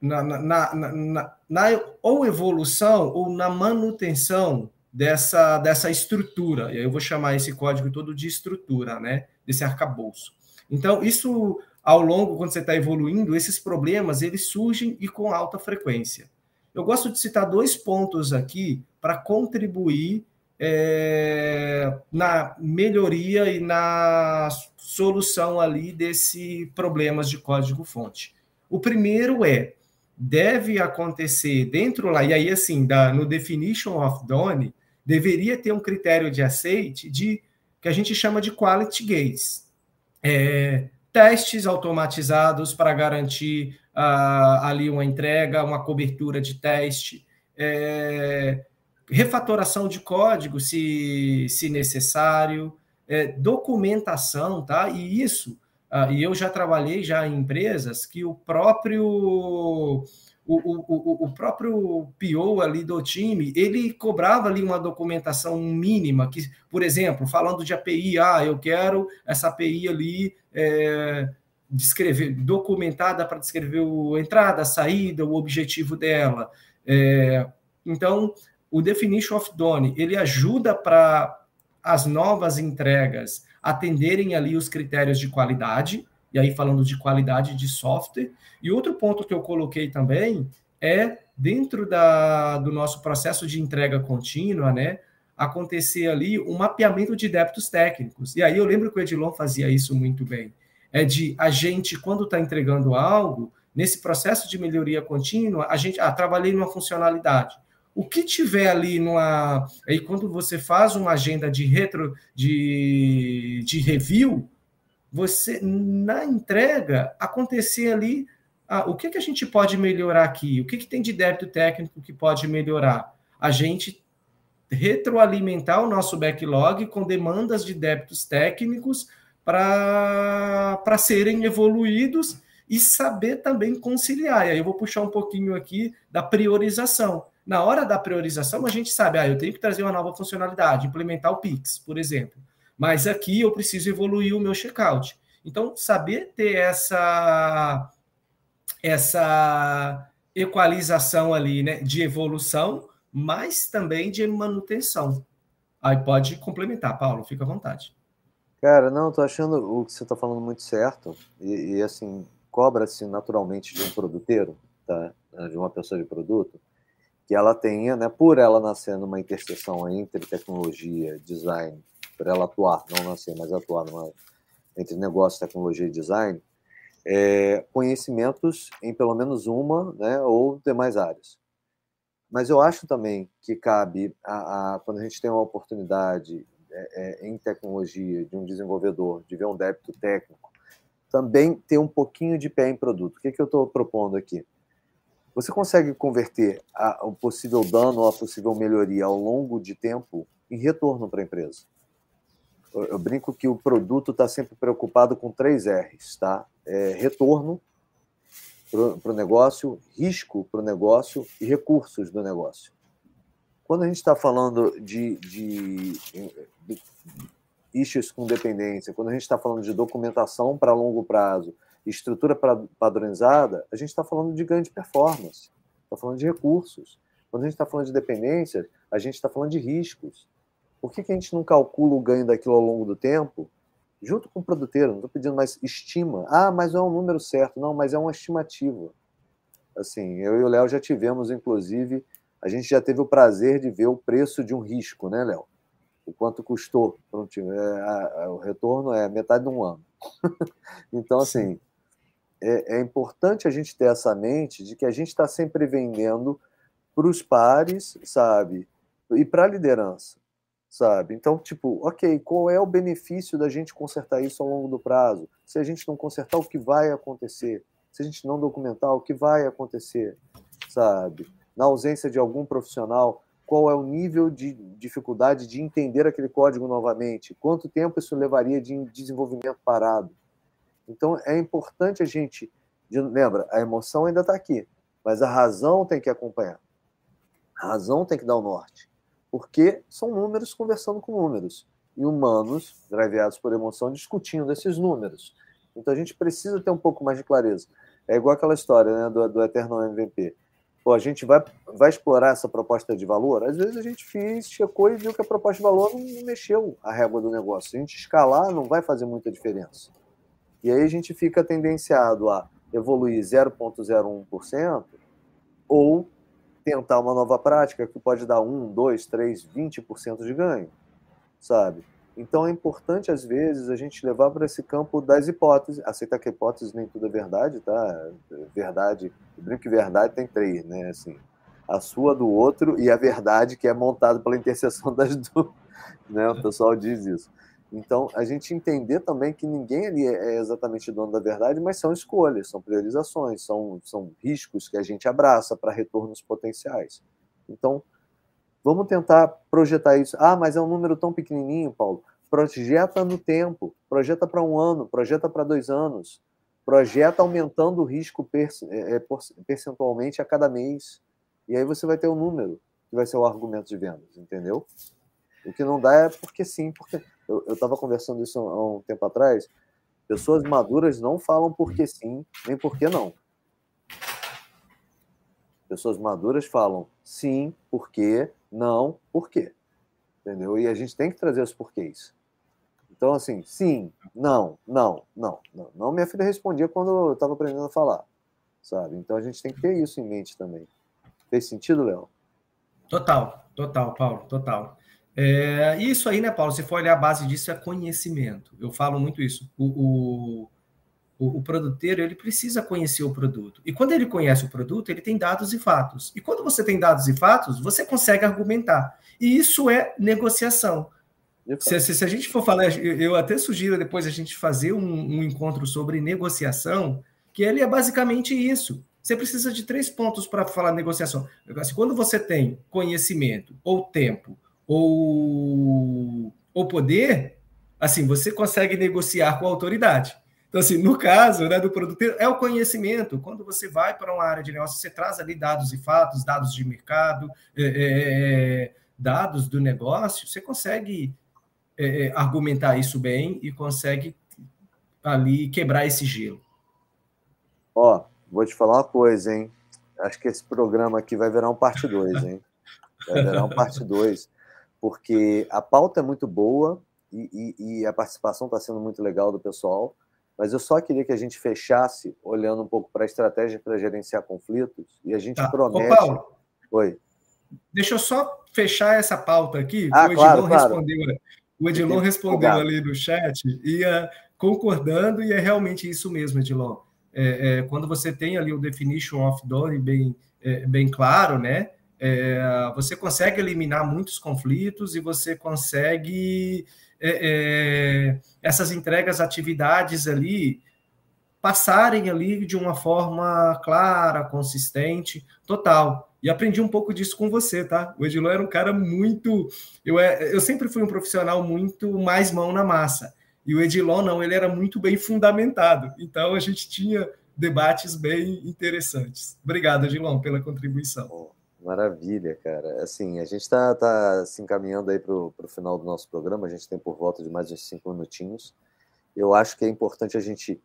na, na, na, na, ou evolução ou na manutenção dessa, dessa estrutura. E eu vou chamar esse código todo de estrutura, né? Desse arcabouço. Então, isso ao longo, quando você está evoluindo, esses problemas eles surgem e com alta frequência. Eu gosto de citar dois pontos aqui para contribuir é, na melhoria e na solução ali desse problemas de código-fonte. O primeiro é deve acontecer dentro lá, e aí assim, da, no definition of done, deveria ter um critério de aceite de que a gente chama de quality gates. É, testes automatizados para garantir ali uma entrega, uma cobertura de teste, é, refatoração de código, se, se necessário, é, documentação, tá? E isso, uh, e eu já trabalhei já em empresas que o próprio o, o, o, próprio PO ali do time, ele cobrava ali uma documentação mínima, que, por exemplo, falando de API, ah, eu quero essa API ali é, descrever, documentada para descrever a entrada, a saída, o objetivo dela. É, então, o Definition of Done, ele ajuda para as novas entregas atenderem ali os critérios de qualidade, e aí falando de qualidade de software. E outro ponto que eu coloquei também é dentro da, do nosso processo de entrega contínua, né, acontecer ali um mapeamento de débitos técnicos. E aí eu lembro que o Edilon fazia isso muito bem. É de a gente, quando está entregando algo, nesse processo de melhoria contínua, a gente, ah, trabalhei numa funcionalidade. O que tiver ali numa. Aí, quando você faz uma agenda de retro, de, de review, você, na entrega, acontecer ali, ah, o que, que a gente pode melhorar aqui? O que, que tem de débito técnico que pode melhorar? A gente retroalimentar o nosso backlog com demandas de débitos técnicos para serem evoluídos e saber também conciliar. E aí eu vou puxar um pouquinho aqui da priorização. Na hora da priorização, a gente sabe, ah, eu tenho que trazer uma nova funcionalidade, implementar o Pix, por exemplo mas aqui eu preciso evoluir o meu checkout. Então, saber ter essa essa equalização ali, né, de evolução, mas também de manutenção. Aí pode complementar, Paulo, fica à vontade. Cara, não, tô achando o que você está falando muito certo e, e assim cobra-se naturalmente de um produteiro, tá? De uma pessoa de produto, que ela tenha, né, por ela nascer numa interseção entre tecnologia, design por ela atuar, não nascer, mas atuar numa, entre negócio, tecnologia e design, é, conhecimentos em pelo menos uma né, ou demais áreas. Mas eu acho também que cabe, a, a quando a gente tem uma oportunidade é, é, em tecnologia de um desenvolvedor, de ver um débito técnico, também ter um pouquinho de pé em produto. O que, que eu estou propondo aqui? Você consegue converter a, o possível dano ou a possível melhoria ao longo de tempo em retorno para a empresa eu brinco que o produto está sempre preocupado com três R's, tá? É retorno para o negócio, risco para o negócio e recursos do negócio. Quando a gente está falando de, de, de issues com dependência, quando a gente está falando de documentação para longo prazo, estrutura padronizada, a gente está falando de ganho de performance, está falando de recursos. Quando a gente está falando de dependência, a gente está falando de riscos. Por que, que a gente não calcula o ganho daquilo ao longo do tempo junto com o produteiro, não estou pedindo mais estima. Ah, mas é um número certo. Não, mas é uma estimativa. Assim, eu e o Léo já tivemos, inclusive, a gente já teve o prazer de ver o preço de um risco, né, Léo? O quanto custou para um time. É, o retorno é metade de um ano. então, assim, é, é, importante a gente ter essa mente de que a gente está sempre vendendo para os pares, sabe? E para a liderança, sabe? Então, tipo, ok, qual é o benefício da gente consertar isso ao longo do prazo? Se a gente não consertar, o que vai acontecer? Se a gente não documentar, o que vai acontecer, sabe? Na ausência de algum profissional, qual é o nível de dificuldade de entender aquele código novamente? Quanto tempo isso levaria de desenvolvimento parado? Então, é importante a gente. Lembra, a emoção ainda está aqui, mas a razão tem que acompanhar. A razão tem que dar o norte. Porque são números conversando com números. E humanos, driveados por emoção, discutindo esses números. Então a gente precisa ter um pouco mais de clareza. É igual aquela história né, do, do Eterno MVP. Pô, a gente vai, vai explorar essa proposta de valor? Às vezes a gente fez, checou e viu que a proposta de valor não mexeu a régua do negócio. Se a gente escalar, não vai fazer muita diferença. E aí a gente fica tendenciado a evoluir 0,01% ou tentar uma nova prática que pode dar 1, 2, 3, 20% de ganho, sabe? Então é importante, às vezes, a gente levar para esse campo das hipóteses, aceitar que hipóteses nem tudo é verdade, tá? Verdade, brinco que verdade tem três, né? Assim, a sua do outro e a verdade que é montada pela interseção das duas, né? O pessoal diz isso. Então, a gente entender também que ninguém ali é exatamente dono da verdade, mas são escolhas, são priorizações, são, são riscos que a gente abraça para retornos potenciais. Então, vamos tentar projetar isso. Ah, mas é um número tão pequenininho, Paulo. Projeta no tempo, projeta para um ano, projeta para dois anos, projeta aumentando o risco é, é, percentualmente a cada mês. E aí você vai ter um número que vai ser o argumento de vendas, entendeu? O que não dá é porque sim, porque eu estava conversando isso há um tempo atrás. Pessoas maduras não falam porque sim, nem porque não. Pessoas maduras falam sim, porque, não, porque. Entendeu? E a gente tem que trazer os porquês. Então, assim, sim, não, não, não, não. Não, minha filha respondia quando eu estava aprendendo a falar, sabe? Então a gente tem que ter isso em mente também. Fez sentido, Léo? Total, total, Paulo, total. É, isso aí, né, Paulo? Se for olhar a base disso, é conhecimento. Eu falo muito isso. O, o produteiro, ele precisa conhecer o produto. E quando ele conhece o produto, ele tem dados e fatos. E quando você tem dados e fatos, você consegue argumentar. E isso é negociação. Se, se, se, a gente for falar, eu até sugiro depois a gente fazer um, um encontro sobre negociação, que ele é basicamente isso. Você precisa de três pontos para falar negociação. Assim, quando você tem conhecimento ou tempo ou, ou poder, assim, você consegue negociar com a autoridade. Então, assim, no caso né, do produtor, é o conhecimento. Quando você vai para uma área de negócio, você traz ali dados e fatos, dados de mercado, é, é, é dados do negócio, você consegue é, é, argumentar isso bem e consegue ali quebrar esse gelo. Ó, vou te falar uma coisa, hein? Acho que esse programa aqui vai virar um parte 2, hein? Vai virar um parte 2 porque a pauta é muito boa e, e, e a participação está sendo muito legal do pessoal, mas eu só queria que a gente fechasse olhando um pouco para a estratégia para gerenciar conflitos e a gente tá. promete. Ô, Paulo, Oi. Deixa eu só fechar essa pauta aqui. Ah, o Edilon claro, respondeu, claro. o Edilon respondeu ali no chat, ia concordando, e é realmente isso mesmo, Edilon. É, é, quando você tem ali o definition of done bem, é, bem claro, né? é, você consegue eliminar muitos conflitos e você consegue é, é, essas entregas, atividades ali passarem ali de uma forma clara, consistente, total. E aprendi um pouco disso com você, tá? O Edilon era um cara muito. Eu, é, eu sempre fui um profissional muito mais mão na massa. E o Edilon, não, ele era muito bem fundamentado. Então a gente tinha debates bem interessantes. Obrigado, Edilon, pela contribuição. Maravilha, cara. Assim, a gente está tá se encaminhando aí para o final do nosso programa, a gente tem por volta de mais uns cinco minutinhos. Eu acho que é importante a gente,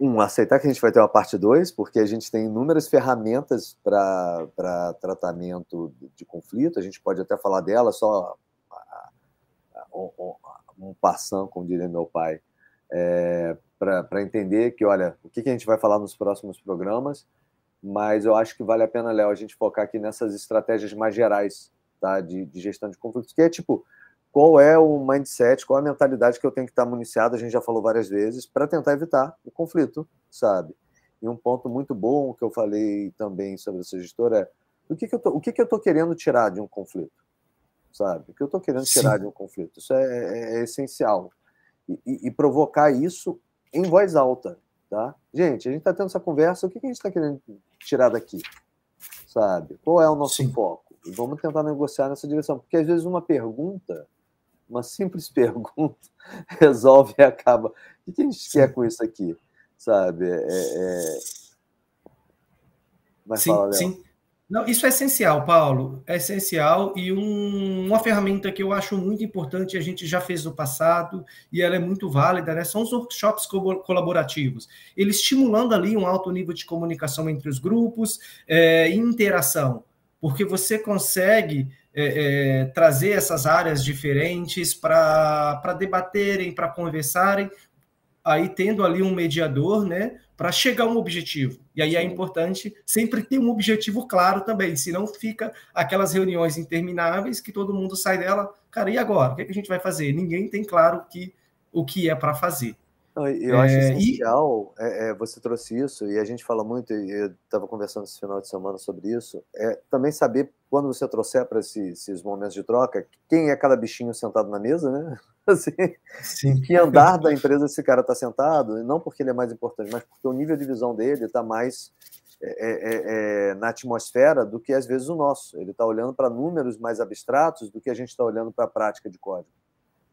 um, aceitar que a gente vai ter uma parte 2, porque a gente tem inúmeras ferramentas para tratamento de conflito, a gente pode até falar dela, só um passão, como diria meu pai, é, para entender que, olha, o que, que a gente vai falar nos próximos programas, mas eu acho que vale a pena, Léo, a gente focar aqui nessas estratégias mais gerais tá, de, de gestão de conflitos, que é tipo, qual é o mindset, qual é a mentalidade que eu tenho que estar municiado, a gente já falou várias vezes, para tentar evitar o conflito, sabe? E um ponto muito bom que eu falei também sobre essa gestora é o que, que eu tô, o que, que eu estou querendo tirar de um conflito, sabe? O que eu estou querendo tirar Sim. de um conflito? Isso é, é, é essencial. E, e, e, provocar isso em voz alta, tá? Gente, a gente está tendo essa conversa, o que, que a gente está querendo tirar daqui? Sabe? Qual é o nosso Sim. foco? E vamos tentar negociar nessa direção, porque às vezes uma pergunta, uma simples pergunta, resolve e acaba. O que a gente Sim. quer com isso aqui? Sabe? É, é... Mas sim, fala, sim. Não, isso é essencial, Paulo. É essencial e um, uma ferramenta que eu acho muito importante, a gente já fez no passado e ela é muito válida, né? São os workshops colaborativos. Ele estimulando ali um alto nível de comunicação entre os grupos é, e interação, porque você consegue é, é, trazer essas áreas diferentes para debaterem, para conversarem, aí tendo ali um mediador, né? para chegar a um objetivo. E aí é importante sempre ter um objetivo claro também, senão fica aquelas reuniões intermináveis que todo mundo sai dela, cara, e agora? O que, é que a gente vai fazer? Ninguém tem claro que, o que é para fazer. Eu acho é, essencial, e... é, é, você trouxe isso, e a gente fala muito, e eu estava conversando esse final de semana sobre isso, é também saber, quando você trouxer para esses, esses momentos de troca, quem é cada bichinho sentado na mesa, né? Assim, Sim. que andar da empresa esse cara está sentado, não porque ele é mais importante, mas porque o nível de visão dele está mais é, é, é, é, na atmosfera do que às vezes o nosso. Ele está olhando para números mais abstratos do que a gente está olhando para a prática de código.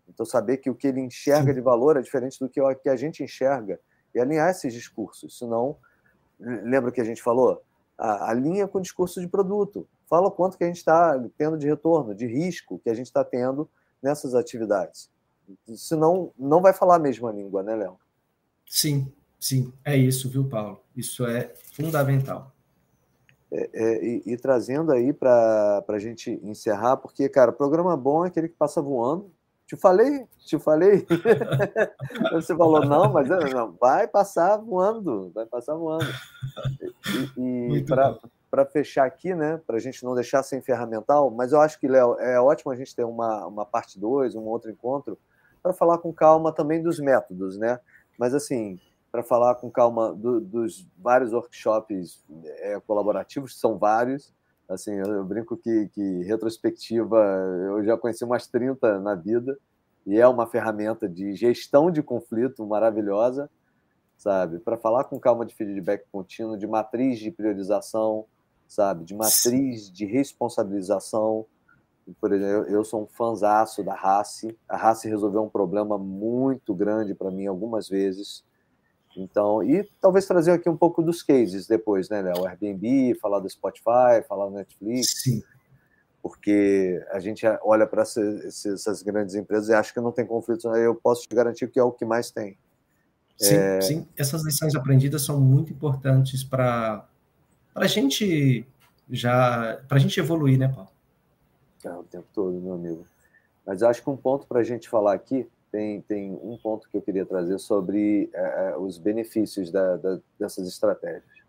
Então, saber que o que ele enxerga de valor é diferente do que o que a gente enxerga e alinhar esses discursos. Senão, lembra o que a gente falou? alinha com o discurso de produto. Fala o quanto que a gente está tendo de retorno, de risco que a gente está tendo nessas atividades senão não vai falar a mesma língua, né, Léo? Sim, sim, é isso, viu, Paulo? Isso é fundamental. É, é, e, e, trazendo aí para a gente encerrar, porque, cara, programa bom é aquele que passa voando. Te falei, te falei. Você falou, não, mas não, vai passar voando, vai passar voando. E, e para fechar aqui, né, para a gente não deixar sem ferramental, mas eu acho que, Léo, é ótimo a gente ter uma, uma parte 2, um outro encontro, para falar com calma também dos métodos, né? Mas assim, para falar com calma do, dos vários workshops é, colaborativos, são vários. Assim, eu, eu brinco que, que, retrospectiva eu já conheci umas 30 na vida e é uma ferramenta de gestão de conflito maravilhosa, sabe? Para falar com calma de feedback contínuo, de matriz de priorização, sabe? De matriz de responsabilização, por exemplo, eu sou um fanzaço da Race. A Race resolveu um problema muito grande para mim algumas vezes. Então, e talvez trazer aqui um pouco dos cases depois, né, Léo? Airbnb, falar do Spotify, falar do Netflix. Sim. Porque a gente olha para essas, grandes empresas e acha que não tem conflito. Eu posso te garantir que é o que mais tem. Sim, é... sim. Essas lições aprendidas são muito importantes para a gente já para a gente evoluir, né, Paulo? o tempo todo, meu amigo. Mas acho que um ponto para a gente falar aqui, tem, tem um ponto que eu queria trazer sobre é, os benefícios da, da, dessas estratégias.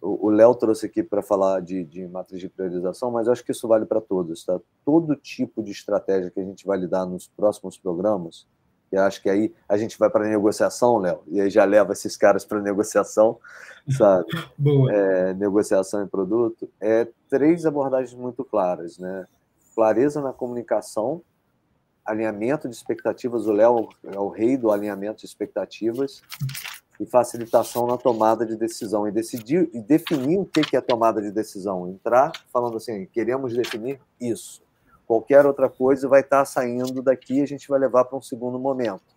O Léo trouxe aqui para falar de, de matriz de priorização, mas acho que isso vale para todos. Tá? Todo tipo de estratégia que a gente vai lidar nos próximos programas, e acho que aí a gente vai para a negociação, Léo, e aí já leva esses caras para negociação, sabe? Boa. É, negociação em produto. É três abordagens muito claras, né? clareza na comunicação, alinhamento de expectativas. O Léo é o rei do alinhamento de expectativas e facilitação na tomada de decisão e decidir e definir o que é tomada de decisão. Entrar falando assim, queremos definir isso. Qualquer outra coisa vai estar saindo daqui e a gente vai levar para um segundo momento.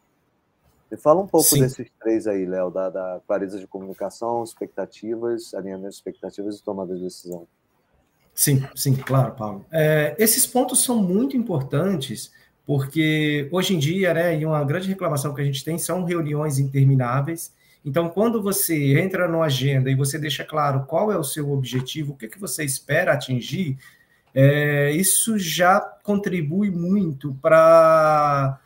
Me fala um pouco Sim. desses três aí, Léo, da, da clareza de comunicação, expectativas, alinhamento de expectativas e tomada de decisão. Sim, sim, claro, Paulo. É, esses pontos são muito importantes porque hoje em dia, né, e uma grande reclamação que a gente tem são reuniões intermináveis. Então, quando você entra no agenda e você deixa claro qual é o seu objetivo, o que, que você espera atingir, é, isso já contribui muito para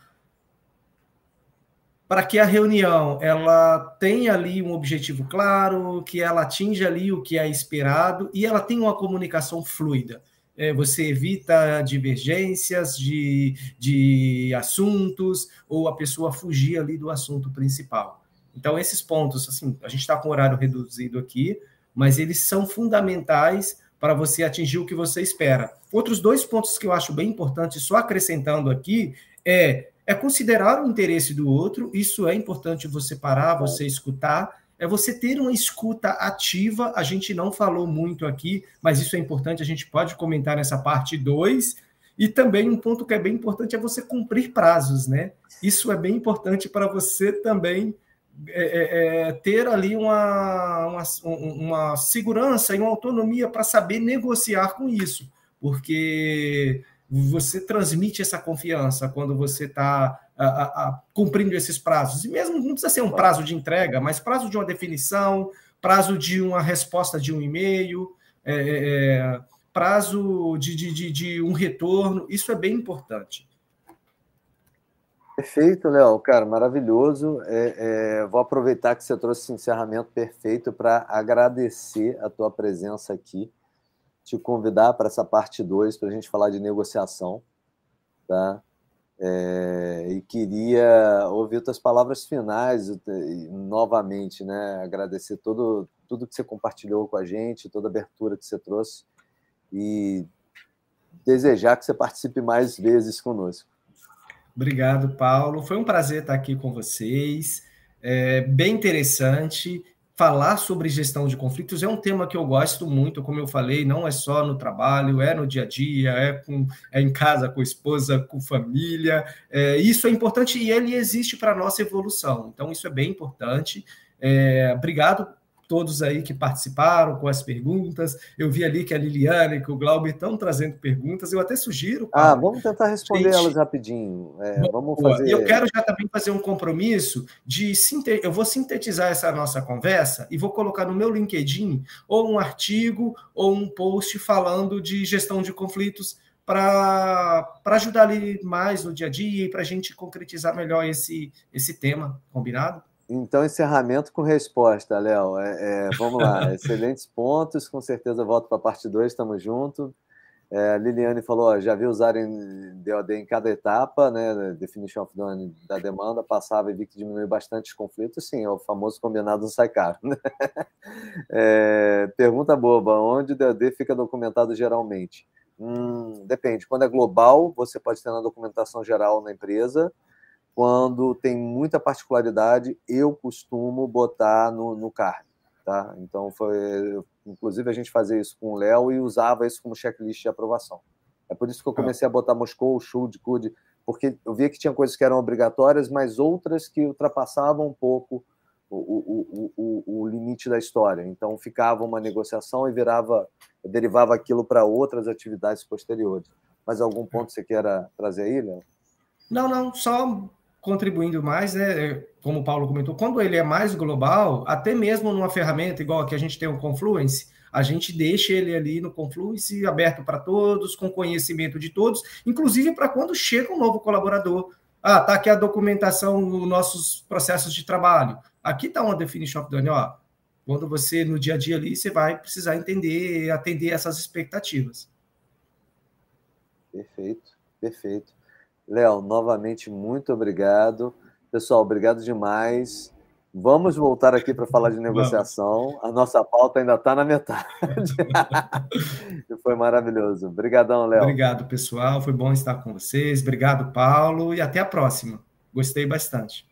para que a reunião ela tenha ali um objetivo claro, que ela atinja ali o que é esperado e ela tenha uma comunicação fluida. É, você evita divergências de, de assuntos ou a pessoa fugir ali do assunto principal. Então, esses pontos, assim, a gente está com horário reduzido aqui, mas eles são fundamentais para você atingir o que você espera. Outros dois pontos que eu acho bem importantes, só acrescentando aqui, é é considerar o interesse do outro, isso é importante você parar, você escutar, é você ter uma escuta ativa. A gente não falou muito aqui, mas isso é importante, a gente pode comentar nessa parte 2. E também um ponto que é bem importante é você cumprir prazos, né? Isso é bem importante para você também é, é, é, ter ali uma, uma, uma segurança e uma autonomia para saber negociar com isso, porque você transmite essa confiança quando você está cumprindo esses prazos. E mesmo não precisa ser um prazo de entrega, mas prazo de uma definição, prazo de uma resposta de um e-mail, é, é, é prazo de, de, de, um retorno, isso é bem importante. Perfeito, Léo, cara, maravilhoso. É, é, vou aproveitar que você trouxe esse encerramento perfeito para agradecer a tua presença aqui te convidar para essa parte 2, para a gente falar de negociação, tá? É, e queria ouvir tuas palavras finais novamente, né? Agradecer todo, tudo que você compartilhou com a gente, toda a abertura que você trouxe e desejar que você participe mais vezes conosco. Obrigado, Paulo. Foi um prazer estar aqui com vocês. É bem interessante falar sobre gestão de conflitos é um tema que eu gosto muito, como eu falei, não é só no trabalho, é no dia a dia, é, com, é em casa, com a esposa, com família. É, isso é importante e ele existe para a nossa evolução. Então, isso é bem importante. É, obrigado todos aí que participaram com as perguntas. Eu vi ali que a Liliane e que o Glauber estão trazendo perguntas. Eu até sugiro. Ah, vamos tentar responder elas rapidinho. É, vamos fazer. Eu quero já também fazer um compromisso de eu vou sintetizar essa nossa conversa e vou colocar no meu LinkedIn ou um artigo ou um post falando de gestão de conflitos para ajudar ali mais no dia a dia e para a gente concretizar melhor esse, esse tema, combinado? Então, encerramento com resposta, Léo. É, é, vamos lá, excelentes pontos, com certeza volto para a parte 2, estamos juntos. É, Liliane falou, ó, já vi usarem DOD em cada etapa, né, definition of done da demanda, passava e vi que diminuiu bastante os conflitos, sim, é o famoso combinado não sai caro. Né? É, pergunta boba, onde o DOD fica documentado geralmente? Hum, depende, quando é global, você pode ter na documentação geral na empresa, quando tem muita particularidade, eu costumo botar no, no card. Tá? Então, foi, inclusive, a gente fazia isso com o Léo e usava isso como checklist de aprovação. É por isso que eu ah. comecei a botar Moscou, Should, Could, porque eu via que tinha coisas que eram obrigatórias, mas outras que ultrapassavam um pouco o, o, o, o limite da história. Então, ficava uma negociação e virava, derivava aquilo para outras atividades posteriores. Mas algum ponto você queira trazer aí, Léo? Não, não, só contribuindo mais, né? Como o Paulo comentou, quando ele é mais global, até mesmo numa ferramenta igual a que a gente tem o Confluence, a gente deixa ele ali no Confluence aberto para todos, com conhecimento de todos, inclusive para quando chega um novo colaborador. Ah, tá aqui a documentação dos nossos processos de trabalho. Aqui está uma definition of done, ó. Quando você, no dia a dia ali, você vai precisar entender, atender essas expectativas. Perfeito, perfeito. Léo, novamente, muito obrigado. Pessoal, obrigado demais. Vamos voltar aqui para falar de negociação. Vamos. A nossa pauta ainda está na metade. Foi maravilhoso. Obrigadão, Léo. Obrigado, pessoal. Foi bom estar com vocês. Obrigado, Paulo. E até a próxima. Gostei bastante.